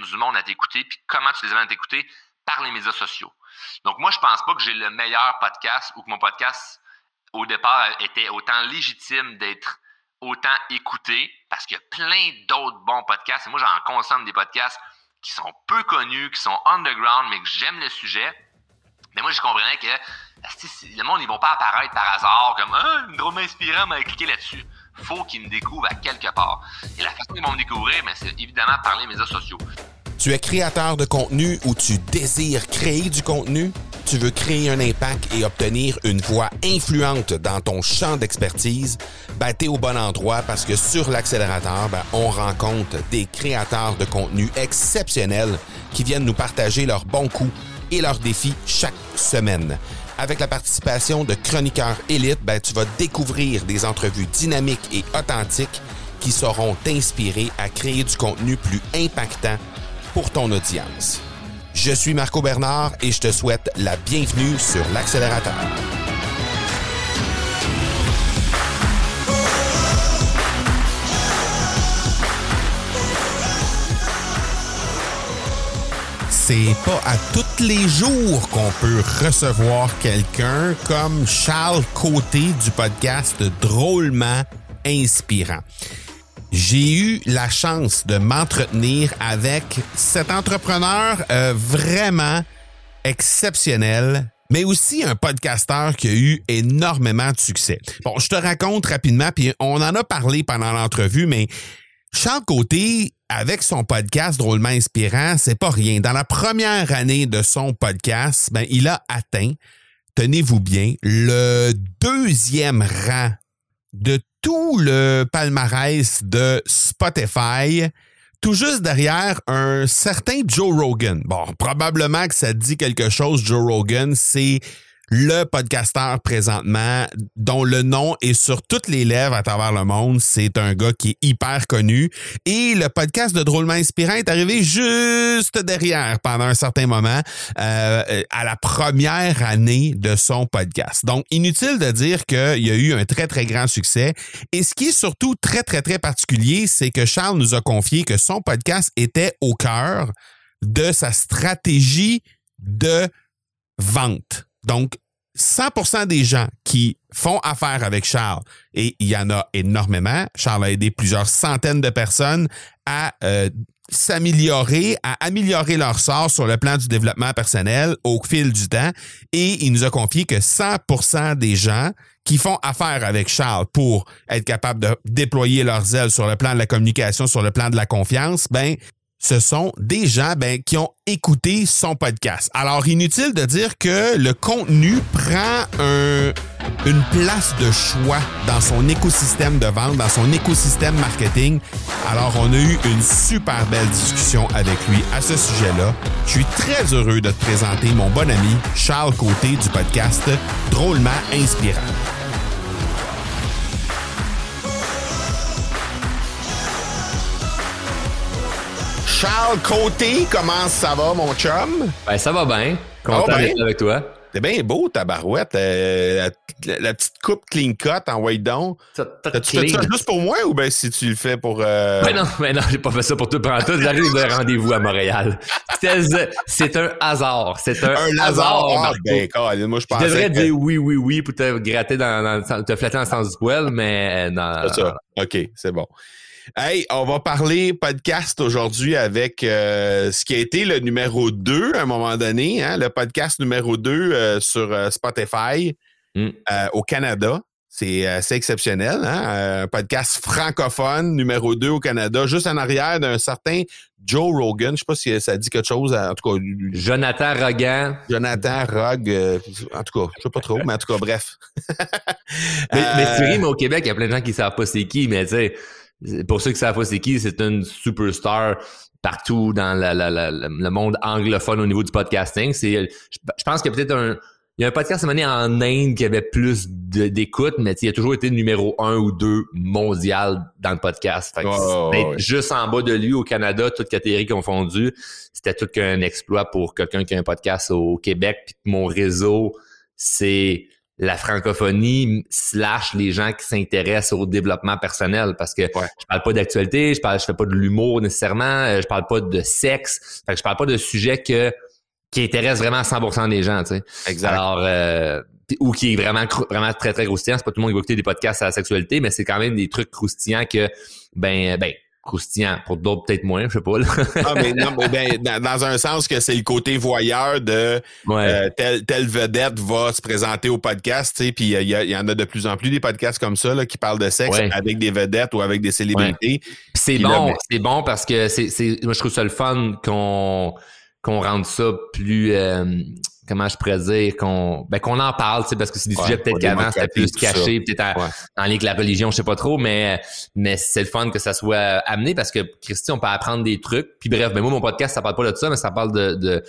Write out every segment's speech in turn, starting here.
du monde à t'écouter, puis comment tu les amènes à t'écouter? Par les médias sociaux. Donc, moi, je pense pas que j'ai le meilleur podcast ou que mon podcast, au départ, était autant légitime d'être autant écouté parce qu'il y a plein d'autres bons podcasts. Et moi, j'en consomme des podcasts qui sont peu connus, qui sont underground, mais que j'aime le sujet. Mais moi, je comprenais que le monde, ils vont pas apparaître par hasard comme Ah, une drôle inspirant, mais cliquer là-dessus. Faut qu'ils me découvrent à quelque part. Et la façon dont ils vont me découvrir, ben, c'est évidemment par les médias sociaux. Tu es créateur de contenu ou tu désires créer du contenu? Tu veux créer un impact et obtenir une voix influente dans ton champ d'expertise? Ben, t'es au bon endroit parce que sur l'accélérateur, ben, on rencontre des créateurs de contenu exceptionnels qui viennent nous partager leurs bons coups et leurs défis chaque semaine. Avec la participation de chroniqueurs élites, ben, tu vas découvrir des entrevues dynamiques et authentiques qui sauront t'inspirer à créer du contenu plus impactant pour ton audience. Je suis Marco Bernard et je te souhaite la bienvenue sur l'accélérateur. C'est pas à tous les jours qu'on peut recevoir quelqu'un comme Charles Côté du podcast Drôlement Inspirant j'ai eu la chance de m'entretenir avec cet entrepreneur euh, vraiment exceptionnel, mais aussi un podcasteur qui a eu énormément de succès. Bon, je te raconte rapidement, puis on en a parlé pendant l'entrevue, mais Charles Côté, avec son podcast drôlement inspirant, c'est pas rien. Dans la première année de son podcast, ben, il a atteint, tenez-vous bien, le deuxième rang de tout le palmarès de Spotify, tout juste derrière un certain Joe Rogan. Bon, probablement que ça dit quelque chose, Joe Rogan, c'est le podcasteur présentement dont le nom est sur toutes les lèvres à travers le monde. C'est un gars qui est hyper connu. Et le podcast de Drôlement Inspirant est arrivé juste derrière pendant un certain moment euh, à la première année de son podcast. Donc, inutile de dire qu'il y a eu un très, très grand succès. Et ce qui est surtout très, très, très particulier, c'est que Charles nous a confié que son podcast était au cœur de sa stratégie de vente. Donc, 100% des gens qui font affaire avec Charles, et il y en a énormément, Charles a aidé plusieurs centaines de personnes à euh, s'améliorer, à améliorer leur sort sur le plan du développement personnel au fil du temps. Et il nous a confié que 100% des gens qui font affaire avec Charles pour être capables de déployer leurs ailes sur le plan de la communication, sur le plan de la confiance, ben, ce sont des gens ben, qui ont écouté son podcast. Alors, inutile de dire que le contenu prend une place de choix dans son écosystème de vente, dans son écosystème marketing. Alors, on a eu une super belle discussion avec lui à ce sujet-là. Je suis très heureux de te présenter mon bon ami Charles Côté du podcast Drôlement Inspirant. Charles Côté, comment ça va, mon chum? Ben, ça va bien. Content d'être avec toi. C'est bien beau, ta barouette. Euh, la, petite coupe clean cut en white down. Tu fais ça juste pour moi ou ben si tu le fais pour. Euh... Ben non, ben non, j'ai pas fait ça pour tout. Prends tout. J'arrive de rendez-vous à Montréal. C'est un hasard. C'est un, un hasard. Ah, ben, moi, je devrais dire oui, oui, oui pour te gratter dans, dans, te flatter dans le sens du poil, mais euh, non. C'est ça. OK, c'est bon. Hey, on va parler podcast aujourd'hui avec euh, ce qui a été le numéro 2 à un moment donné, hein, le podcast numéro 2 euh, sur euh, Spotify mm. au Canada. C'est assez exceptionnel, hein? Un podcast francophone numéro 2 au Canada, juste en arrière d'un certain Joe Rogan. Je sais pas si ça dit quelque chose. En tout cas, Jonathan Rogan. Jonathan Rog. en tout cas, je sais pas trop, mais en tout cas, bref. mais, mais tu ris, mais au Québec, il y a plein de gens qui savent pas c'est qui, mais tu sais, pour ceux qui savent pas c'est qui, c'est une superstar partout dans le monde anglophone au niveau du podcasting. C'est, je, pense qu'il y a peut-être un, il y a un podcast mené en Inde qui avait plus d'écoute, mais il a toujours été numéro un ou deux mondial dans le podcast. Fait juste en bas de lui au Canada, toutes catégories confondues, c'était tout qu'un exploit pour quelqu'un qui a un podcast au Québec. Puis mon réseau, c'est la francophonie slash les gens qui s'intéressent au développement personnel parce que je parle pas d'actualité, je parle je fais pas de l'humour nécessairement, euh, je parle pas de sexe, fait que je parle pas de sujets que qui intéressent vraiment 100% des gens, tu sais. Exact. Alors euh, ou qui est vraiment vraiment très très croustillant, c'est pas tout le monde qui va écouter des podcasts à la sexualité, mais c'est quand même des trucs croustillants que ben ben croustillant. Pour d'autres, peut-être moins, je sais pas. ah, mais non, mais ben, dans, un sens que c'est le côté voyeur de euh, telle, vedette va se présenter au podcast, puis il y, en a de plus en plus des podcasts comme ça là, qui parlent de sexe avec des vedettes ou avec des célébrités. C'est bon, c'est bon parce que c'est, moi je trouve ça le fun qu'on qu'on rende ça plus euh, comment je pourrais dire qu'on ben qu'on en parle tu sais parce que c'est des sujets peut-être qu'avant c'était plus caché peut-être en, lien avec la religion je sais pas trop mais mais c'est le fun que ça soit amené parce que Christy on peut apprendre des trucs. Puis bref ben moi mon podcast ça parle pas de ça mais ça parle de, de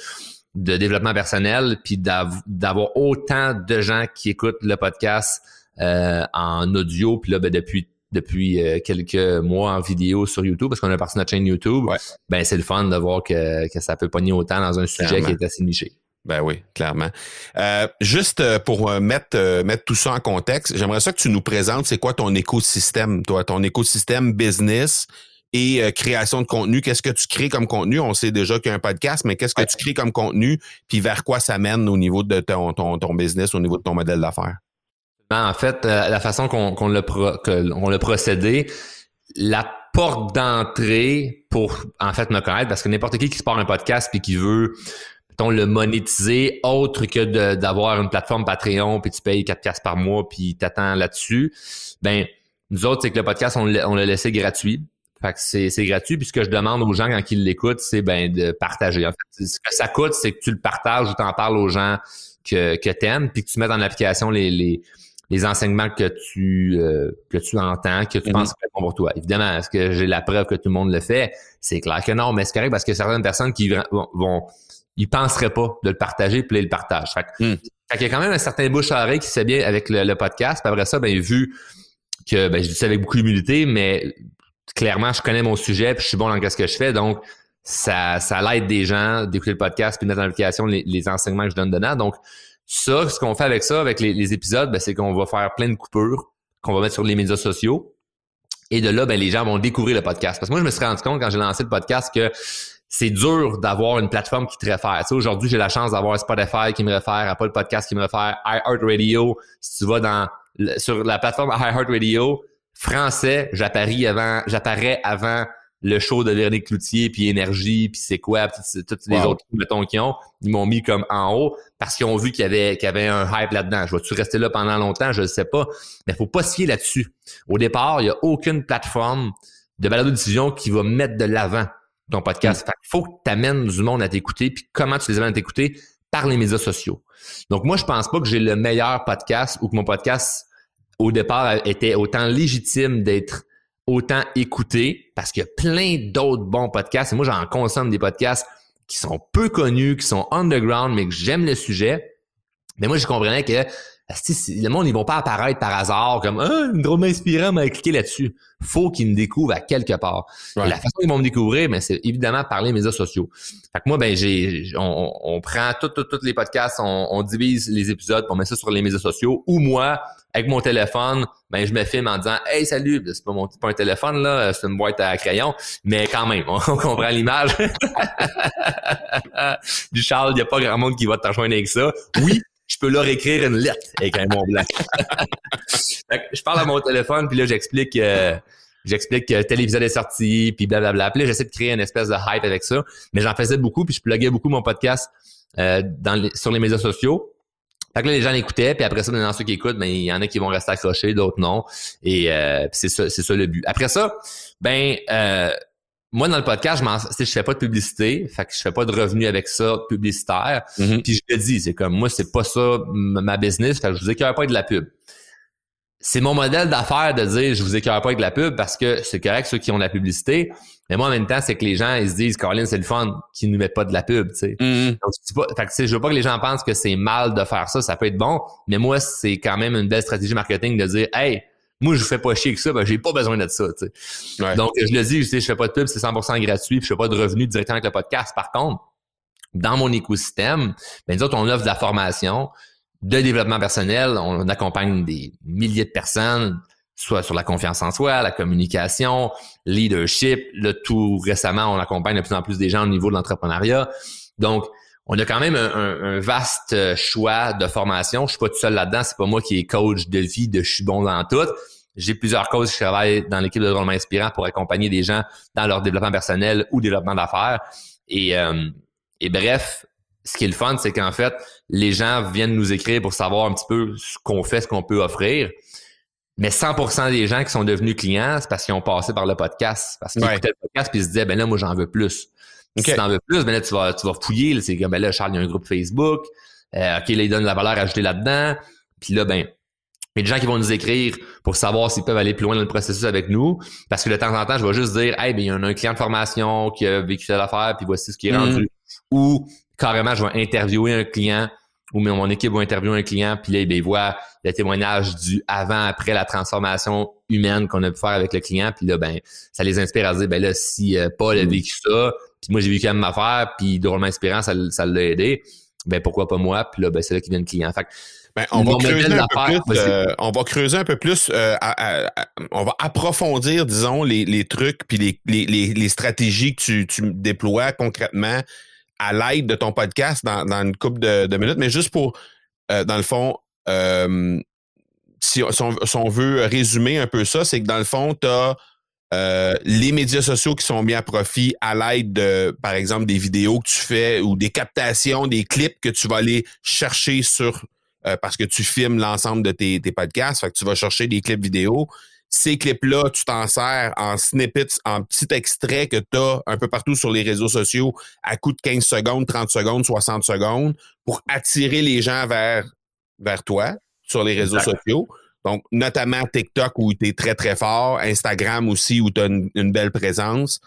de développement personnel, puis d'avoir autant de gens qui écoutent le podcast euh, en audio, puis là, ben, depuis depuis euh, quelques mois en vidéo sur YouTube, parce qu'on a parti notre chaîne YouTube, ben c'est le fun de voir que, que ça peut pogner autant dans un sujet qui est assez niché. Ben oui, clairement. Euh, juste euh, pour euh, mettre mettre tout ça en contexte, j'aimerais ça que tu nous présentes c'est quoi ton écosystème, toi, ton écosystème business et création de contenu? Qu'est-ce que tu crées comme contenu? On sait déjà qu'il y a un podcast, mais qu'est-ce que tu crées comme contenu, puis vers quoi ça mène au niveau de ton, ton, ton business, au niveau de ton modèle d'affaires? Ben, en fait, la façon qu'on l'a l'a procédé, la porte d'entrée pour en fait me connaître, parce que n'importe qui qui se part un podcast puis qui veut le monétiser autre que d'avoir une plateforme Patreon puis tu payes 4 piastres par mois puis t'attends là-dessus. Ben, nous autres, c'est que le podcast, on l'a laissé gratuit. Fait que c'est gratuit. Puis ce que je demande aux gens quand ils l'écoutent, c'est ben de partager. En fait, ce que ça coûte, c'est que tu le partages ou t'en parles aux gens que, que t'aimes, puis que tu mets en application les, les, les enseignements que tu euh, que tu entends, que tu mm-hmm. penses que c'est bon pour toi. Évidemment, est-ce que j'ai la preuve que tout le monde le fait? C'est clair que non, mais c'est correct parce que certaines personnes qui vont il penserait pas de le partager, puis il le partage. Fait, hmm. fait, y a quand même un certain bouche à oreille qui se bien avec le, podcast. Puis après ça, ben vu que ben, je dis ça avec beaucoup d'humilité, mais clairement, je connais mon sujet, puis je suis bon dans ce que je fais, donc ça, ça l'aide des gens d'écouter le podcast, puis de mettre en application les, enseignements que je donne dedans. Donc, ça, ce qu'on fait avec ça, avec les, épisodes, ben, c'est qu'on va faire plein de coupures qu'on va mettre sur les médias sociaux. Et de là, ben, les gens vont découvrir le podcast. Parce que moi, je me suis rendu compte quand j'ai lancé le podcast que c'est dur d'avoir une plateforme qui te réfère. Tu sais, aujourd'hui, j'ai la chance d'avoir Spotify qui me réfère, Apple Podcast qui me réfère, iHeartRadio. Si tu vas dans sur la plateforme iHeartRadio, français, j'apparais avant, j'apparais avant le show de Véronique Cloutier, puis Énergie, puis c'est quoi, puis toutes les autres mettons qui ont, ils m'ont mis comme en haut parce qu'ils ont vu qu'il y avait qu'il y avait un hype là-dedans. Je vais-tu rester là pendant longtemps, je ne sais pas, mais faut pas se fier là-dessus. Au départ, il y a aucune plateforme de balado diffusion qui va mettre de l'avant ton podcast. Il faut que tu amènes du monde à t'écouter, puis comment tu les amènes à t'écouter? Par les médias sociaux. Donc, moi, je pense pas que j'ai le meilleur podcast ou que mon podcast, au départ, était autant légitime d'être autant écouté parce qu'il y a plein d'autres bons podcasts. Et moi, j'en consomme des podcasts qui sont peu connus, qui sont underground, mais que j'aime le sujet. Mais moi, je comprenais que le monde, ils vont pas apparaître par hasard comme ah, une drôle inspirant, mais cliquer là-dessus. Faut qu'ils me découvrent à quelque part. la façon dont ils vont me découvrir, mais c'est évidemment par les médias sociaux. Fait que moi, ben j'ai on, on, prend tous les podcasts, on, on, divise les épisodes, on met ça sur les médias sociaux. Ou moi, avec mon téléphone, ben je me filme en disant Hey salut, c'est pas mon pas un téléphone, là, c'est une boîte à crayon, mais quand même, on, comprend l'image. du Charles, il n'y a pas grand monde qui va te rejoindre avec ça. Oui, je peux leur écrire une lettre avec un mot blanc. je parle à mon téléphone, puis là, j'explique euh, j'explique que tel épisode est sorti, puis blablabla. Puis là, j'essaie de créer une espèce de hype avec ça. Mais j'en faisais beaucoup, puis je pluguais beaucoup mon podcast euh, dans sur les médias sociaux. Fait que là, les gens l'écoutaient, puis après ça, dans ceux qui écoutent, ben, il y en a qui vont rester accrochés, d'autres non. Et euh, c'est ça, c'est ça le but. Après ça, ben euh, moi, dans le podcast, je je fais pas de publicité, fait que je fais pas de revenus avec ça publicitaire. Mm-hmm. Puis je te dis, c'est comme moi, c'est pas ça ma business, fait que je vous écœure pas avec de la pub. C'est mon modèle d'affaires de dire je vous écœure pas avec de la pub parce que c'est correct ceux qui ont de la publicité. Mais moi, en même temps, c'est que les gens, ils se disent, Caroline, c'est le fun qui ne met pas de la pub, tu sais. Mm-hmm. Donc, pas, fait que, je veux pas que les gens pensent que c'est mal de faire ça, ça peut être bon. Mais moi, c'est quand même une belle stratégie marketing de dire, hey, moi, je fais pas chier que ça, ben, j'ai pas besoin de ça, tu sais. Donc, je le dis, je sais, je fais pas de pub, c'est 100% gratuit, puis je fais pas de revenus directement avec le podcast. Par contre, dans mon écosystème, ben, disons, on offre de la formation. de développement personnel. On accompagne des milliers de personnes, soit sur la confiance en soi, la communication, leadership. Là, tout récemment, on accompagne de plus en plus des gens au niveau de l'entrepreneuriat. Donc, on a quand même un, vaste euh, choix de formation. Je suis pas tout seul là-dedans. C'est pas moi qui est coach de vie, de je suis bon dans tout. J'ai plusieurs coachs qui travaillent dans l'équipe de développement inspirant pour accompagner des gens dans leur développement personnel ou développement d'affaires. Et, euh, et bref, ce qui est le fun, c'est qu'en fait, les gens viennent nous écrire pour savoir un petit peu ce qu'on fait, ce qu'on peut offrir. Mais 100% des gens qui sont devenus clients, c'est parce qu'ils ont passé par le podcast, parce qu'ils écoutaient le podcast puis ils se disaient ben là moi j'en veux plus. Si tu en veux plus, ben là tu vas tu vas fouiller, c'est comme ben là Charles il y a un groupe Facebook, euh, OK, là il donne la valeur ajoutée là-dedans, puis là ben il y a des gens qui vont nous écrire pour savoir s'ils peuvent aller plus loin dans le processus avec nous. Parce que de temps en temps, je vais juste dire, hey, ben, il y a un, client de formation qui a vécu cette affaire, puis voici ce qui est mm. rendu. Ou carrément, je vais interviewer un client ou mon équipe va interviewer un client, puis là, ben, il voit le témoignage du avant-après la transformation humaine qu'on a pu faire avec le client, puis là, ben, ça les inspire à dire, ben là, si euh, Paul a mm. vécu ça, puis moi j'ai vécu la même affaire, puis drôlement inspirant, ça, ça l'a aidé, ben pourquoi pas moi, puis là, ben c'est là qu'il vient le client. Fait ben, on, va creuser un peu plus, euh, on va creuser un peu plus, on va approfondir, disons, les, les trucs puis les, les, les, stratégies que tu, tu déploies concrètement à l'aide de ton podcast dans, dans une couple de, de, minutes, mais juste pour, euh, dans le fond, euh, si, on, veut résumer un peu ça, c'est que dans le fond, tu as euh, les médias sociaux qui sont mis à profit à l'aide de, par exemple, des vidéos que tu fais ou des captations, des clips que tu vas aller chercher sur parce que tu filmes l'ensemble de tes, tes podcasts. Fait que tu vas chercher des clips vidéo ces clips-là, tu t'en sers en snippets, en petits extraits que tu as un peu partout sur les réseaux sociaux à coup de 15 secondes, 30 secondes, 60 secondes pour attirer les gens vers, vers toi sur les réseaux sociaux. Donc, notamment TikTok où tu es très, très fort, Instagram aussi où tu as une, belle présence.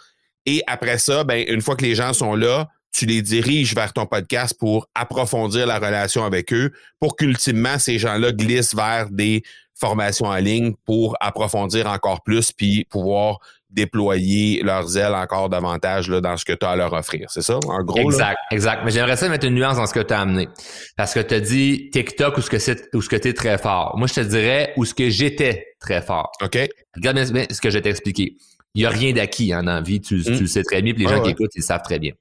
Et après ça, ben, une fois que les gens sont là, tu les diriges vers ton podcast pour approfondir la relation avec eux, pour qu'ultimement, ces gens-là glissent vers des formation en ligne pour approfondir encore plus puis pouvoir déployer leurs ailes encore davantage là, dans ce que tu as à leur offrir. C'est ça, en gros? Exact, exact. Mais j'aimerais ça mettre une nuance dans ce que tu as amené. Parce que tu as dit TikTok ou ce que c'est ou ce que tu es très fort. Moi, je te dirais où ce que j'étais très fort. OK. Regarde bien ce que je vais t'expliquer. Il n'y a rien d'acquis en hein, vie. Tu, tu, hmm. le sais très bien, puis les gens qui écoutent, ils savent très bien.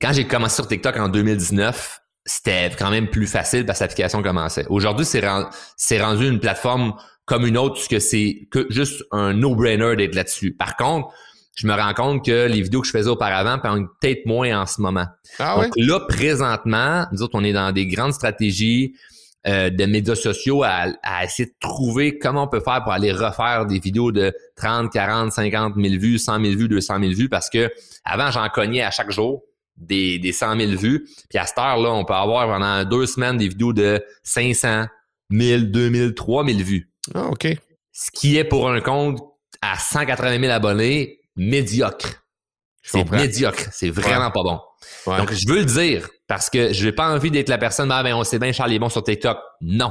Quand j'ai commencé sur TikTok en 2019, c'était quand même plus facile parce que l'application commençait. Aujourd'hui, c'est rendu une plateforme comme une autre, puisque c'est que juste un no-brainer d'être là-dessus. Par contre, je me rends compte que les vidéos que je faisais auparavant pendant peut-être moins en ce moment. Ah Donc là, présentement, nous autres, on est dans des grandes stratégies euh, de médias sociaux à, à, essayer de trouver comment on peut faire pour aller refaire des vidéos de 30, 40, 50 000 vues, 100 000 vues, 200 000 vues, parce que avant, j'en cognais à chaque jour des, des 100 000 vues. Puis à cette heure-là, on peut avoir pendant deux semaines des vidéos de 500, 1000, 2000, 3000 vues. Ah, OK. Ce qui est pour un compte à 180 000 abonnés, médiocre. C'est médiocre. C'est vraiment pas bon. Donc, je veux le dire parce que je n'ai pas envie d'être la personne, ah, ben, on sait bien, Charles est bon sur TikTok. Non.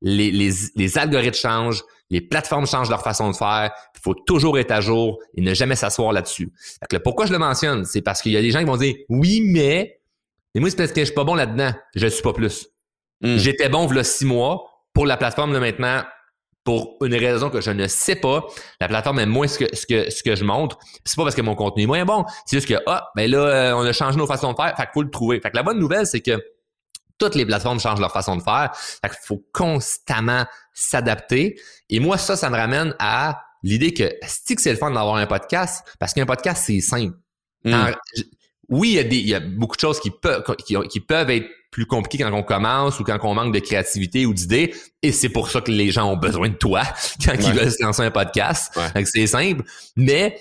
Les, les, les algorithmes changent, les plateformes changent leur façon de faire. Il faut toujours être à jour et ne jamais s'asseoir là-dessus. pourquoi je le mentionne? C'est parce qu'il y a des gens qui vont dire oui, mais. Et moi, c'est parce que je suis pas bon là-dedans. Je ne suis pas plus. Hmm. J'étais bon il six mois. Pour la plateforme de maintenant, pour une raison que je ne sais pas, la plateforme aime moins ce que, ce que, ce que je montre. C'est pas parce que mon contenu est moins bon. C'est juste que, ah, ben là, euh, on a changé nos façons de faire. Fait qu'il faut le trouver. Fait que la bonne nouvelle, c'est que toutes les plateformes changent leur façon de faire. Fait qu'il faut constamment s'adapter. Et moi, ça, ça me ramène à l'idée que que c'est le fun d'avoir un podcast parce qu'un podcast, c'est simple. Hmm. Oui, il y, a des, il y a beaucoup de choses qui peuvent, qui, peuvent être plus compliquées quand on commence ou quand on manque de créativité ou d'idées. Et c'est pour ça que les gens ont besoin de toi quand ils veulent se lancer un podcast. C'est simple. Mais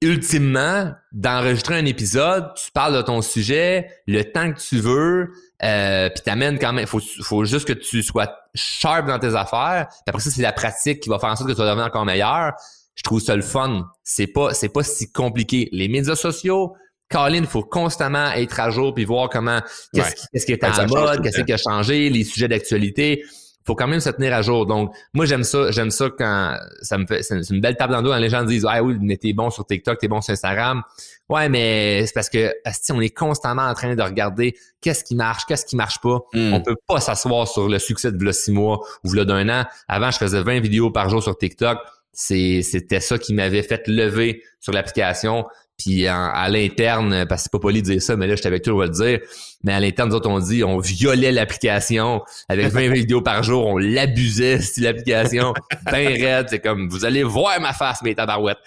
ultimement, d'enregistrer un épisode, tu parles de ton sujet, le temps que tu veux, euh, puis t'amènes quand même. Faut, faut juste que tu sois sharp dans tes affaires. Puis après ça, c'est la pratique qui va faire en sorte que tu vas devenir encore meilleur. Je trouve ça le fun. C'est pas, c'est pas si compliqué. Les médias sociaux, Colin, il faut constamment être à jour puis voir comment qu'est-ce qui, est en mode, qu'est-ce qui a changé, les sujets d'actualité. faut quand même se tenir à jour. Donc, moi, j'aime ça, j'aime ça quand ça me fait, c'est une belle table dans le dos quand les gens disent, ah oui, mais t'es bon sur TikTok, t'es bon sur Instagram. Ouais, mais c'est parce que si on est constamment en train de regarder qu'est-ce qui marche, qu'est-ce qui marche pas. Hmm. On peut pas s'asseoir sur le succès de v'là six mois ou v'là d'un an. Avant, je faisais 20 vidéos par jour sur TikTok. C'était ça qui m'avait fait lever sur l'application. Puis en- à l'interne, parce que c'est pas poli de dire ça, mais là, j'étais avec toi, on va le dire. Mais à l'interne, nous autres, on dit, on violait l'application avec 20 vidéos par jour, on l'abusait, c'est l'application, ben raide. C'est comme, vous allez voir ma face, mes tabarouettes.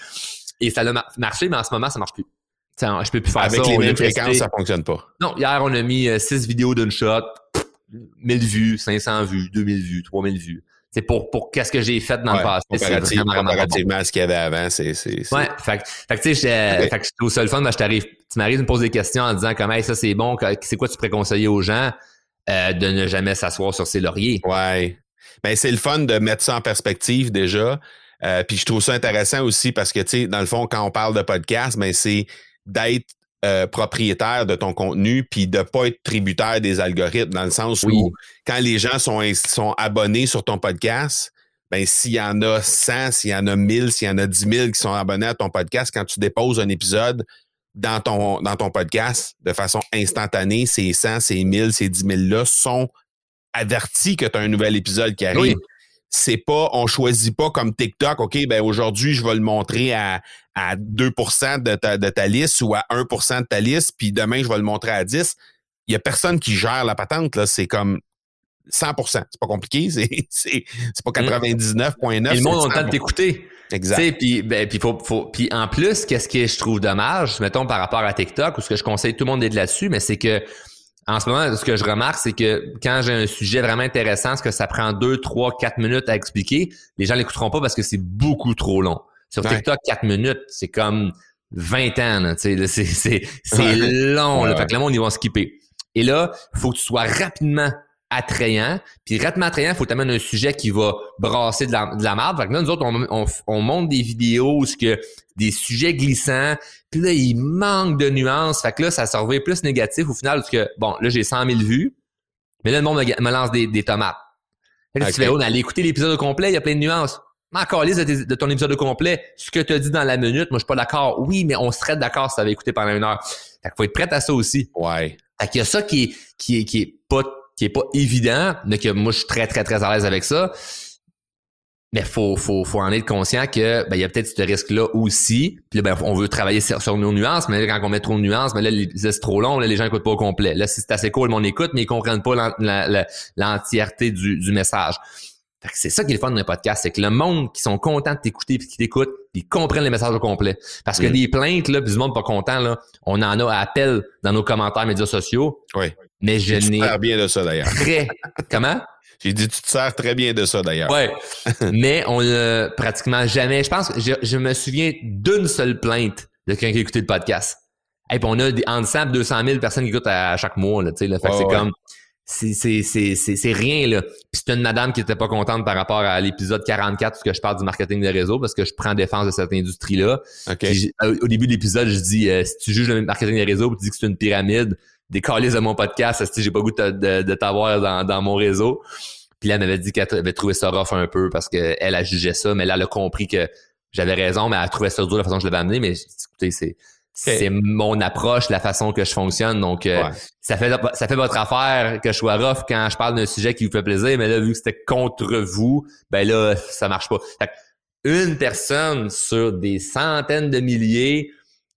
Et ça a mar- marché, mais en ce moment, ça marche plus. T'sais, je peux plus faire Avec ça. les mêmes fréquences, ça fonctionne pas. Non, hier, on a mis 6 vidéos d'une shot, 1000 vues, 500 vues, 2000 vues, 3000 vues. C'est pour, pour qu'est-ce que j'ai fait dans le passé. C'est comparatif- vraiment, vraiment pas bon. comparativement à ce qu'il y avait avant, c'est, c'est, Ouais, fait, que- fait que tu sais, fait que je trouve ça le fun, ben, je t'arrive, tu m'arrives, tu me poses des questions en disant comment hey, ça c'est bon, c'est quoi tu pourrais conseiller aux gens euh, de ne jamais s'asseoir sur ses lauriers? Ouais. Ben, c'est le fun de mettre ça en perspective déjà. Euh, puis je trouve ça intéressant aussi parce que, tu sais, dans le fond, quand on parle de podcast, ben, c'est d'être euh, propriétaire de ton contenu puis de pas être tributaire des algorithmes dans le sens Oui. où quand les gens sont, sont abonnés sur ton podcast, ben, s'il y en a 100, s'il y en a 1000, s'il y en a 10 000 qui sont abonnés à ton podcast, quand tu déposes un épisode dans ton, dans ton podcast de façon instantanée, ces 100, ces 1000, ces 10 000-là sont avertis que tu as un nouvel épisode qui arrive. Oui. C'est pas, on choisit pas comme TikTok, OK, ben aujourd'hui, je vais le montrer à, à 2 de ta, de ta liste ou à 1% de ta liste, puis demain, je vais le montrer à 10. Il y a personne qui gère la patente, là. C'est comme 100% C'est pas compliqué. C'est, c'est, c'est pas 99,9. Et le monde a le temps de 100%. t'écouter. Exact. puis ben, faut, faut, en plus, qu'est-ce que je trouve dommage, mettons par rapport à TikTok, ou ce que je conseille tout le monde d'être là-dessus, mais c'est que en ce moment, ce que je remarque, c'est que quand j'ai un sujet vraiment intéressant, ce que ça prend deux, trois, quatre minutes à expliquer, les gens l'écouteront pas parce que c'est beaucoup trop long. Sur. TikTok, quatre minutes, c'est comme 20 ans, c'est, long, là. Fait que le monde, ils vont skipper. Et là, faut que tu sois rapidement attrayant. Puis rapidement attrayant, faut t'amener un sujet qui va brasser de la, de la marde. Fait que là, nous autres, on, on, on monte des vidéos où ce que des sujets glissants. Puis là, il manque de nuances. Fait que là, ça se revient plus négatif au final parce que, bon, là, j'ai 100 000 vues. Mais là, le monde me, me lance des, des tomates. Fait que là, Ok. tu fais, oh, allez écouter l'épisode au complet, il y a plein de nuances. Encore liste de, tes- de ton épisode au complet. Ce que tu as dit dans la minute, moi, je suis pas d'accord. Oui, mais on serait d'accord si tu avais écouté pendant une heure. Fait qu'il faut être prêt à ça aussi. Ouais. Fait qu'il y a ça qui est, qui est, qui est pas, qui est pas évident, mais que moi, je suis très, très, très à l'aise avec ça. Mais faut, faut, faut en être conscient que, ben, il y a peut-être ce risque-là aussi. Puis là, ben, on veut travailler sur, sur nos nuances, mais là, quand on met trop de nuances, ben là, c'est trop long, là, les gens écoutent pas au complet. Là, si c'est assez cool, le monde écoute, mais ils comprennent pas l'entièreté du, du message. Fait que c'est ça qui est le fun d'un podcast, c'est que le monde qui sont contents de t'écouter puis qui t'écoutent, ils comprennent les messages au complet. Parce que Mm. des plaintes, là, puis du monde pas content, là, on en a à appel dans nos commentaires médias sociaux. Oui. Mais je Tu te n'ai sers bien de ça, d'ailleurs. très... Comment? J'ai dit, tu te sers très bien de ça, d'ailleurs. Ouais. Mais on l'a pratiquement jamais. Je pense que je, je me souviens d'une seule plainte de quelqu'un qui a écouté le podcast. Et puis on a des, entre 100 et 200 000 personnes qui écoutent à, chaque mois. Là, tu sais, là. Fait que c'est ouais. comme... C'est, c'est, c'est, c'est, c'est rien, là. Puis c'est une madame qui était pas contente par rapport à l'épisode 44 où que je parle du marketing de réseau parce que je prends défense de cette industrie-là. OK. Puis j'ai- au début de l'épisode, je dis euh, si tu juges le marketing des réseaux, puis tu dis que c'est une pyramide, des calices de mon podcast, si j'ai pas goût de, de, de t'avoir dans, dans mon réseau? Puis là, elle m'avait dit qu'elle avait trouvé ça rough un peu parce qu'elle elle a jugé ça, mais là, elle a compris que j'avais raison, mais elle a trouvé ça dur la façon que je l'avais amené. Mais écoutez, c'est c'est mon approche, la façon que je fonctionne. Donc, euh, ça fait ça fait votre affaire que je sois rough quand je parle d'un sujet qui vous fait plaisir, mais là, vu que c'était contre vous, ben là, ça marche pas. Fait que une personne sur des centaines de milliers,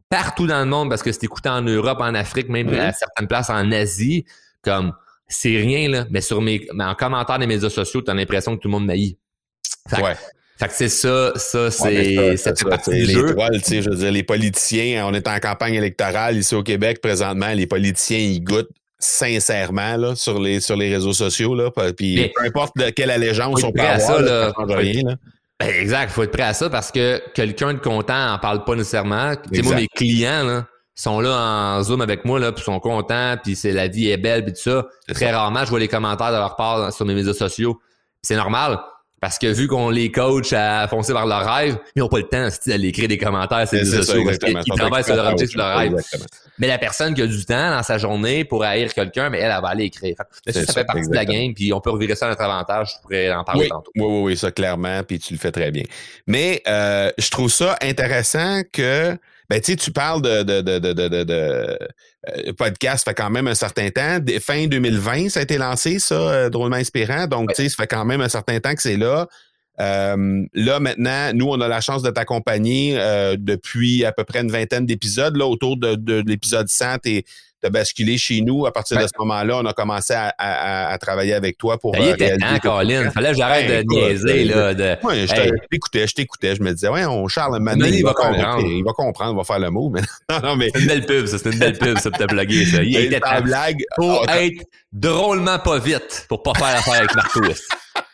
partout dans le monde, parce que c'est écouté en Europe, en Afrique, même Mhm. à certaines places en Asie, comme c'est rien, là. Mais sur mes mais en commentaire des médias sociaux, t'as l'impression que tout le monde Ouais. Fait que c'est ça, ça, c'est, Ouais, ça, ça, ça, les jeu. trolls, tu sais, je veux dire, les politiciens, on est en campagne électorale ici au Québec présentement, les politiciens, ils goûtent sincèrement là, sur, les, sur les réseaux sociaux. Là, puis Mais- peu importe de quelle allégeance on peut avoir, ça, là, ça change rien. Là. Ben, exact, faut être prêt à ça parce que quelqu'un de content en parle pas nécessairement. Tu sais, moi, mes clients, là, sont là en Zoom avec moi, là, puis sont contents, puis c'est la vie est belle, puis tout ça. Très rarement, je vois les commentaires de leur part sur mes médias sociaux. C'est normal. Parce que vu qu'on les coach à foncer vers leur rêve, ils n'ont pas le temps d'aller écrire des commentaires sur les C'est ça, sociaux parce exactement. qu'ils travaillent sur leur objectif, sur leur rêve. Exactement. Mais la personne qui a du temps dans sa journée pour haïr quelqu'un, mais elle, elle va aller écrire. Fait ça, fait partie de la game, puis on peut revirer ça à notre avantage. Je pourrais en parler Oui, tantôt. oui, oui, oui, ça clairement, puis tu le fais très bien. Mais euh, je trouve ça intéressant que, ben, tu sais, tu parles de, de, de, de, de, de- de, euh, podcast, ça fait quand même un certain temps. Fin 2020, ça a été lancé, ça, euh, drôlement inspirant. Donc, tu sais, ça fait quand même un certain temps que c'est là. Euh, là, maintenant, nous, on a la chance de t'accompagner euh, depuis à peu près une vingtaine d'épisodes. Là, autour de, de, l'épisode 100, basculé chez nous. À partir de Ouais. ce moment-là, on a commencé à, à- à- à travailler avec toi pour Ça y euh, était temps, Colin. Fallait que j'arrête Ben, de écoute, niaiser, euh, là. De... Ouais, je Hey. te- je t'écoutais, je t'écoutais. Je me disais, ouais, on Charles, Donné, il, il va comprendre. Il va comprendre, il va faire le mot. Mais non, non, mais C'est une belle pub, ça. C'est une belle pub, ça, pour te plugger, ça. Il était ta temps. blague. Oh, être drôlement pas vite pour pas faire affaire avec Marco.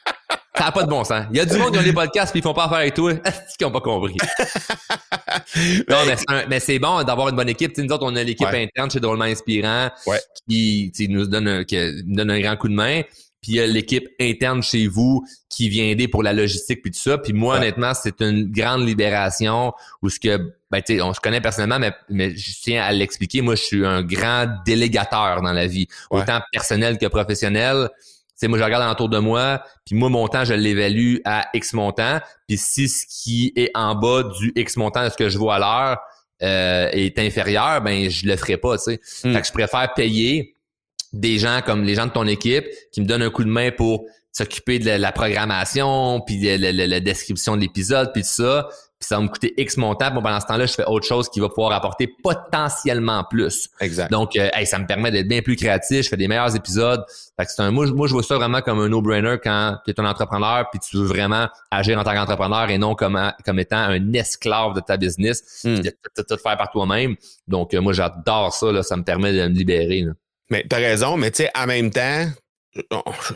Ça n'a pas de bon sens. Il y a du monde qui ont des podcasts puis ils font pas affaire avec toi. Est-ce qu'ils ont pas compris? non, mais mais c'est bon d'avoir une bonne équipe. Tu sais, nous autres, on a l'équipe Ouais. interne chez Drôlement Inspirant Ouais. qui nous donne un, qui nous donne un grand coup de main. Puis il y a l'équipe interne chez vous qui vient aider pour la logistique puis tout ça. Puis moi, Ouais. honnêtement, c'est une grande libération où ce que ben tu sais, on se connaît personnellement, mais, mais je tiens à l'expliquer. Moi, je suis un grand délégateur dans la vie, Ouais. autant personnel que professionnel. Sais, moi, je regarde autour de moi, puis moi, mon temps, je l'évalue à X montant. Puis si ce qui est en bas du X montant de ce que je vois à l'heure euh, est inférieur, ben je le ferai pas, tu sais. Hmm. Fait que je préfère payer des gens comme les gens de ton équipe qui me donnent un coup de main pour s'occuper de la, la programmation, puis de la, la- la description de l'épisode, puis tout ça. Puis ça va me coûter X montant. Bon, pendant ce temps-là, je fais autre chose qui va pouvoir apporter potentiellement plus. Exact. Donc, euh, hey, ça me permet d'être bien plus créatif. Je fais des meilleurs épisodes. Fait que c'est un, moi, je- moi, je vois ça vraiment comme un no-brainer quand tu es un entrepreneur puis tu veux vraiment agir en tant qu'entrepreneur et non comme, un- comme étant un esclave de ta business puis de tout, tout- tout faire par toi-même. Donc, euh, moi, j'adore ça. Là, ça me permet de me libérer. là. Mais t'as raison, mais tu sais, en même temps,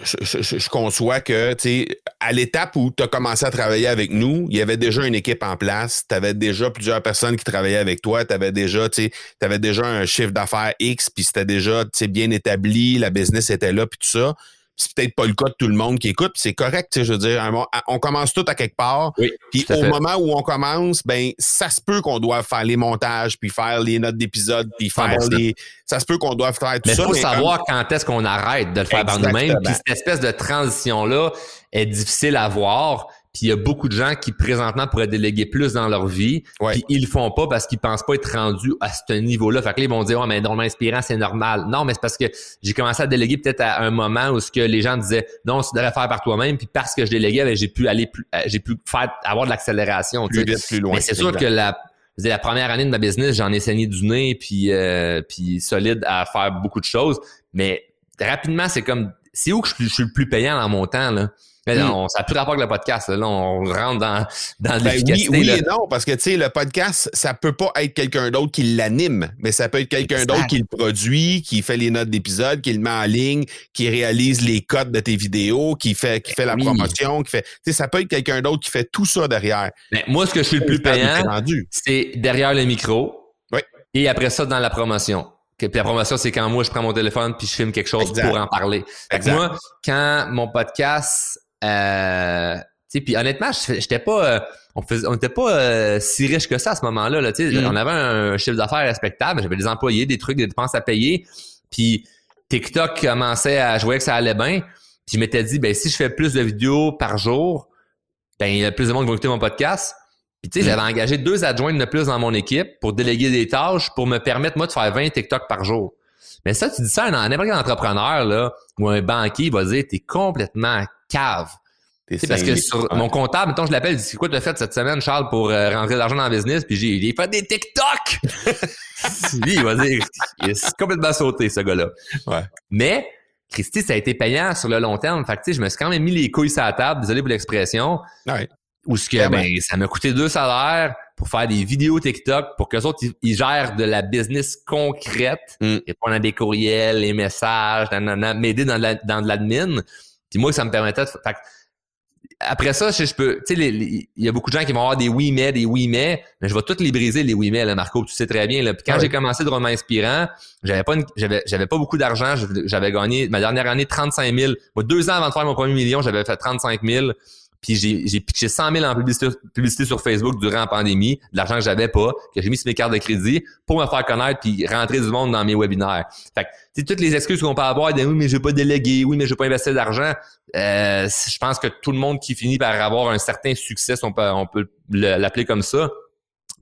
je, je- je conçois que, tu à l'étape où tu as commencé à travailler avec nous, il y avait déjà une équipe en place, tu avais déjà plusieurs personnes qui travaillaient avec toi, tu avais déjà, tu sais, t'avais déjà un chiffre d'affaires X, puis c'était déjà, bien établi, la business était là, puis tout ça. C'est peut-être pas le cas de tout le monde qui écoute, c'est correct, je veux dire, on- commence tout à quelque part, Oui, puis au fait. moment où on commence, ben ça se peut qu'on doive faire les montages, puis faire les notes d'épisode, puis faire 100%. les... Ça se peut qu'on doive faire tout Mais ça. faut mais comme- savoir quand est-ce qu'on arrête de le faire par nous-mêmes. Puis cette espèce de transition-là est difficile à voir. Puis il y a beaucoup de gens qui présentement pourraient déléguer plus dans leur vie. Ouais. Puis ils le font pas parce qu'ils pensent pas être rendus à ce niveau-là. Fait que là, ils vont dire, ouais, mais drôlement inspirant, c'est normal. Non, mais c'est parce que j'ai commencé à déléguer peut-être à un moment où ce que les gens disaient, non, tu devrais faire par toi-même. Puis parce que je déléguais, ben, j'ai pu aller plus, euh, j'ai pu faire, avoir de l'accélération. plus vite, plus loin. Mais c'est sûr Exact. que la, dire, la première année de ma business, j'en ai saigné du nez puis euh, puis solide à faire beaucoup de choses. Mais rapidement, c'est comme c'est où que je, suis- je suis le plus payant dans mon temps là? Là, Mm. on, ça n'a plus rapport avec le podcast. Là, on rentre dans, dans Ben oui, l'efficacité. oui et non, parce que tu sais, le podcast, ça peut pas être quelqu'un d'autre qui l'anime, mais ça peut être quelqu'un d'autre qui le produit, qui fait les notes d'épisode, qui le met en ligne, qui réalise les codes de tes vidéos, qui fait, qui fait la oui. promotion, qui fait. Tu sais, ça peut être quelqu'un d'autre qui fait tout ça derrière. Mais moi, ce que je suis le plus payant, c'est derrière le micro. Oui. Et après ça, dans la promotion. Puis la promotion, c'est quand moi, je prends mon téléphone puis je filme quelque chose Exact. pour en parler. Moi, quand mon podcast, euh, puis honnêtement, j'étais pas, euh, on faisait, on était pas euh, si riche que ça à ce moment-là. Là, tu sais, Mm. on avait un chiffre d'affaires respectable, j'avais des employés, des trucs, des dépenses à payer. Puis TikTok commençait à, je voyais que ça allait bien. Puis je m'étais dit, ben si je fais plus de vidéos par jour, ben il y a plus de monde qui va écouter mon podcast. Puis tu sais, Mm. j'avais engagé deux adjoints de plus dans mon équipe pour déléguer des tâches pour me permettre moi de faire 20 TikTok par jour. Mais ça, tu dis ça à un- n'importe quel entrepreneur là, ou un banquier, il va dire t'es complètement cave. Sais, parce que sur Ouais. mon comptable, mettons, je l'appelle, c'est quoi tu as fait cette semaine, Charles, pour euh, rentrer de l'argent dans le business? Puis j'ai il fait des TikTok! Lui, il va dire il est complètement sauté, ce gars-là. Ouais. Mais Christy, ça a été payant sur le long terme. Fait que, tu sais, je me suis quand même mis les couilles sur la table, désolé pour l'expression. Ouais. Où ce que, ben, ça m'a coûté deux salaires pour faire des vidéos TikTok pour qu'eux autres, ils, ils gèrent de la business concrète, Mm. répondre à des courriels, les messages, m'aider dans de la- dans de l'admin. Puis moi, ça me permettait de... Fait après ça, je, je peux... Tu sais, il y a beaucoup de gens qui vont avoir des oui mais, des oui mais, mais je vais toutes les briser, les oui mais, là, Marco, tu sais très bien. Là. Puis quand j'ai commencé de roman inspirant, j'avais pas une- j'avais j'avais pas beaucoup d'argent, j'avais- j'avais gagné ma dernière année 35 000. Moi, deux ans avant de faire mon premier million, j'avais fait 35 000. Puis j'ai, pitché 100 000 en publicité, publicité sur Facebook durant la pandémie, de l'argent que j'avais pas, que j'ai mis sur mes cartes de crédit pour me faire connaître puis rentrer du monde dans mes webinaires. Fait que, toutes les excuses qu'on peut avoir de oui, mais je veux pas déléguer, oui, mais je veux pas investir d'argent, euh, je pense que tout le monde qui finit par avoir un certain succès, on peut, on peut l'appeler comme ça,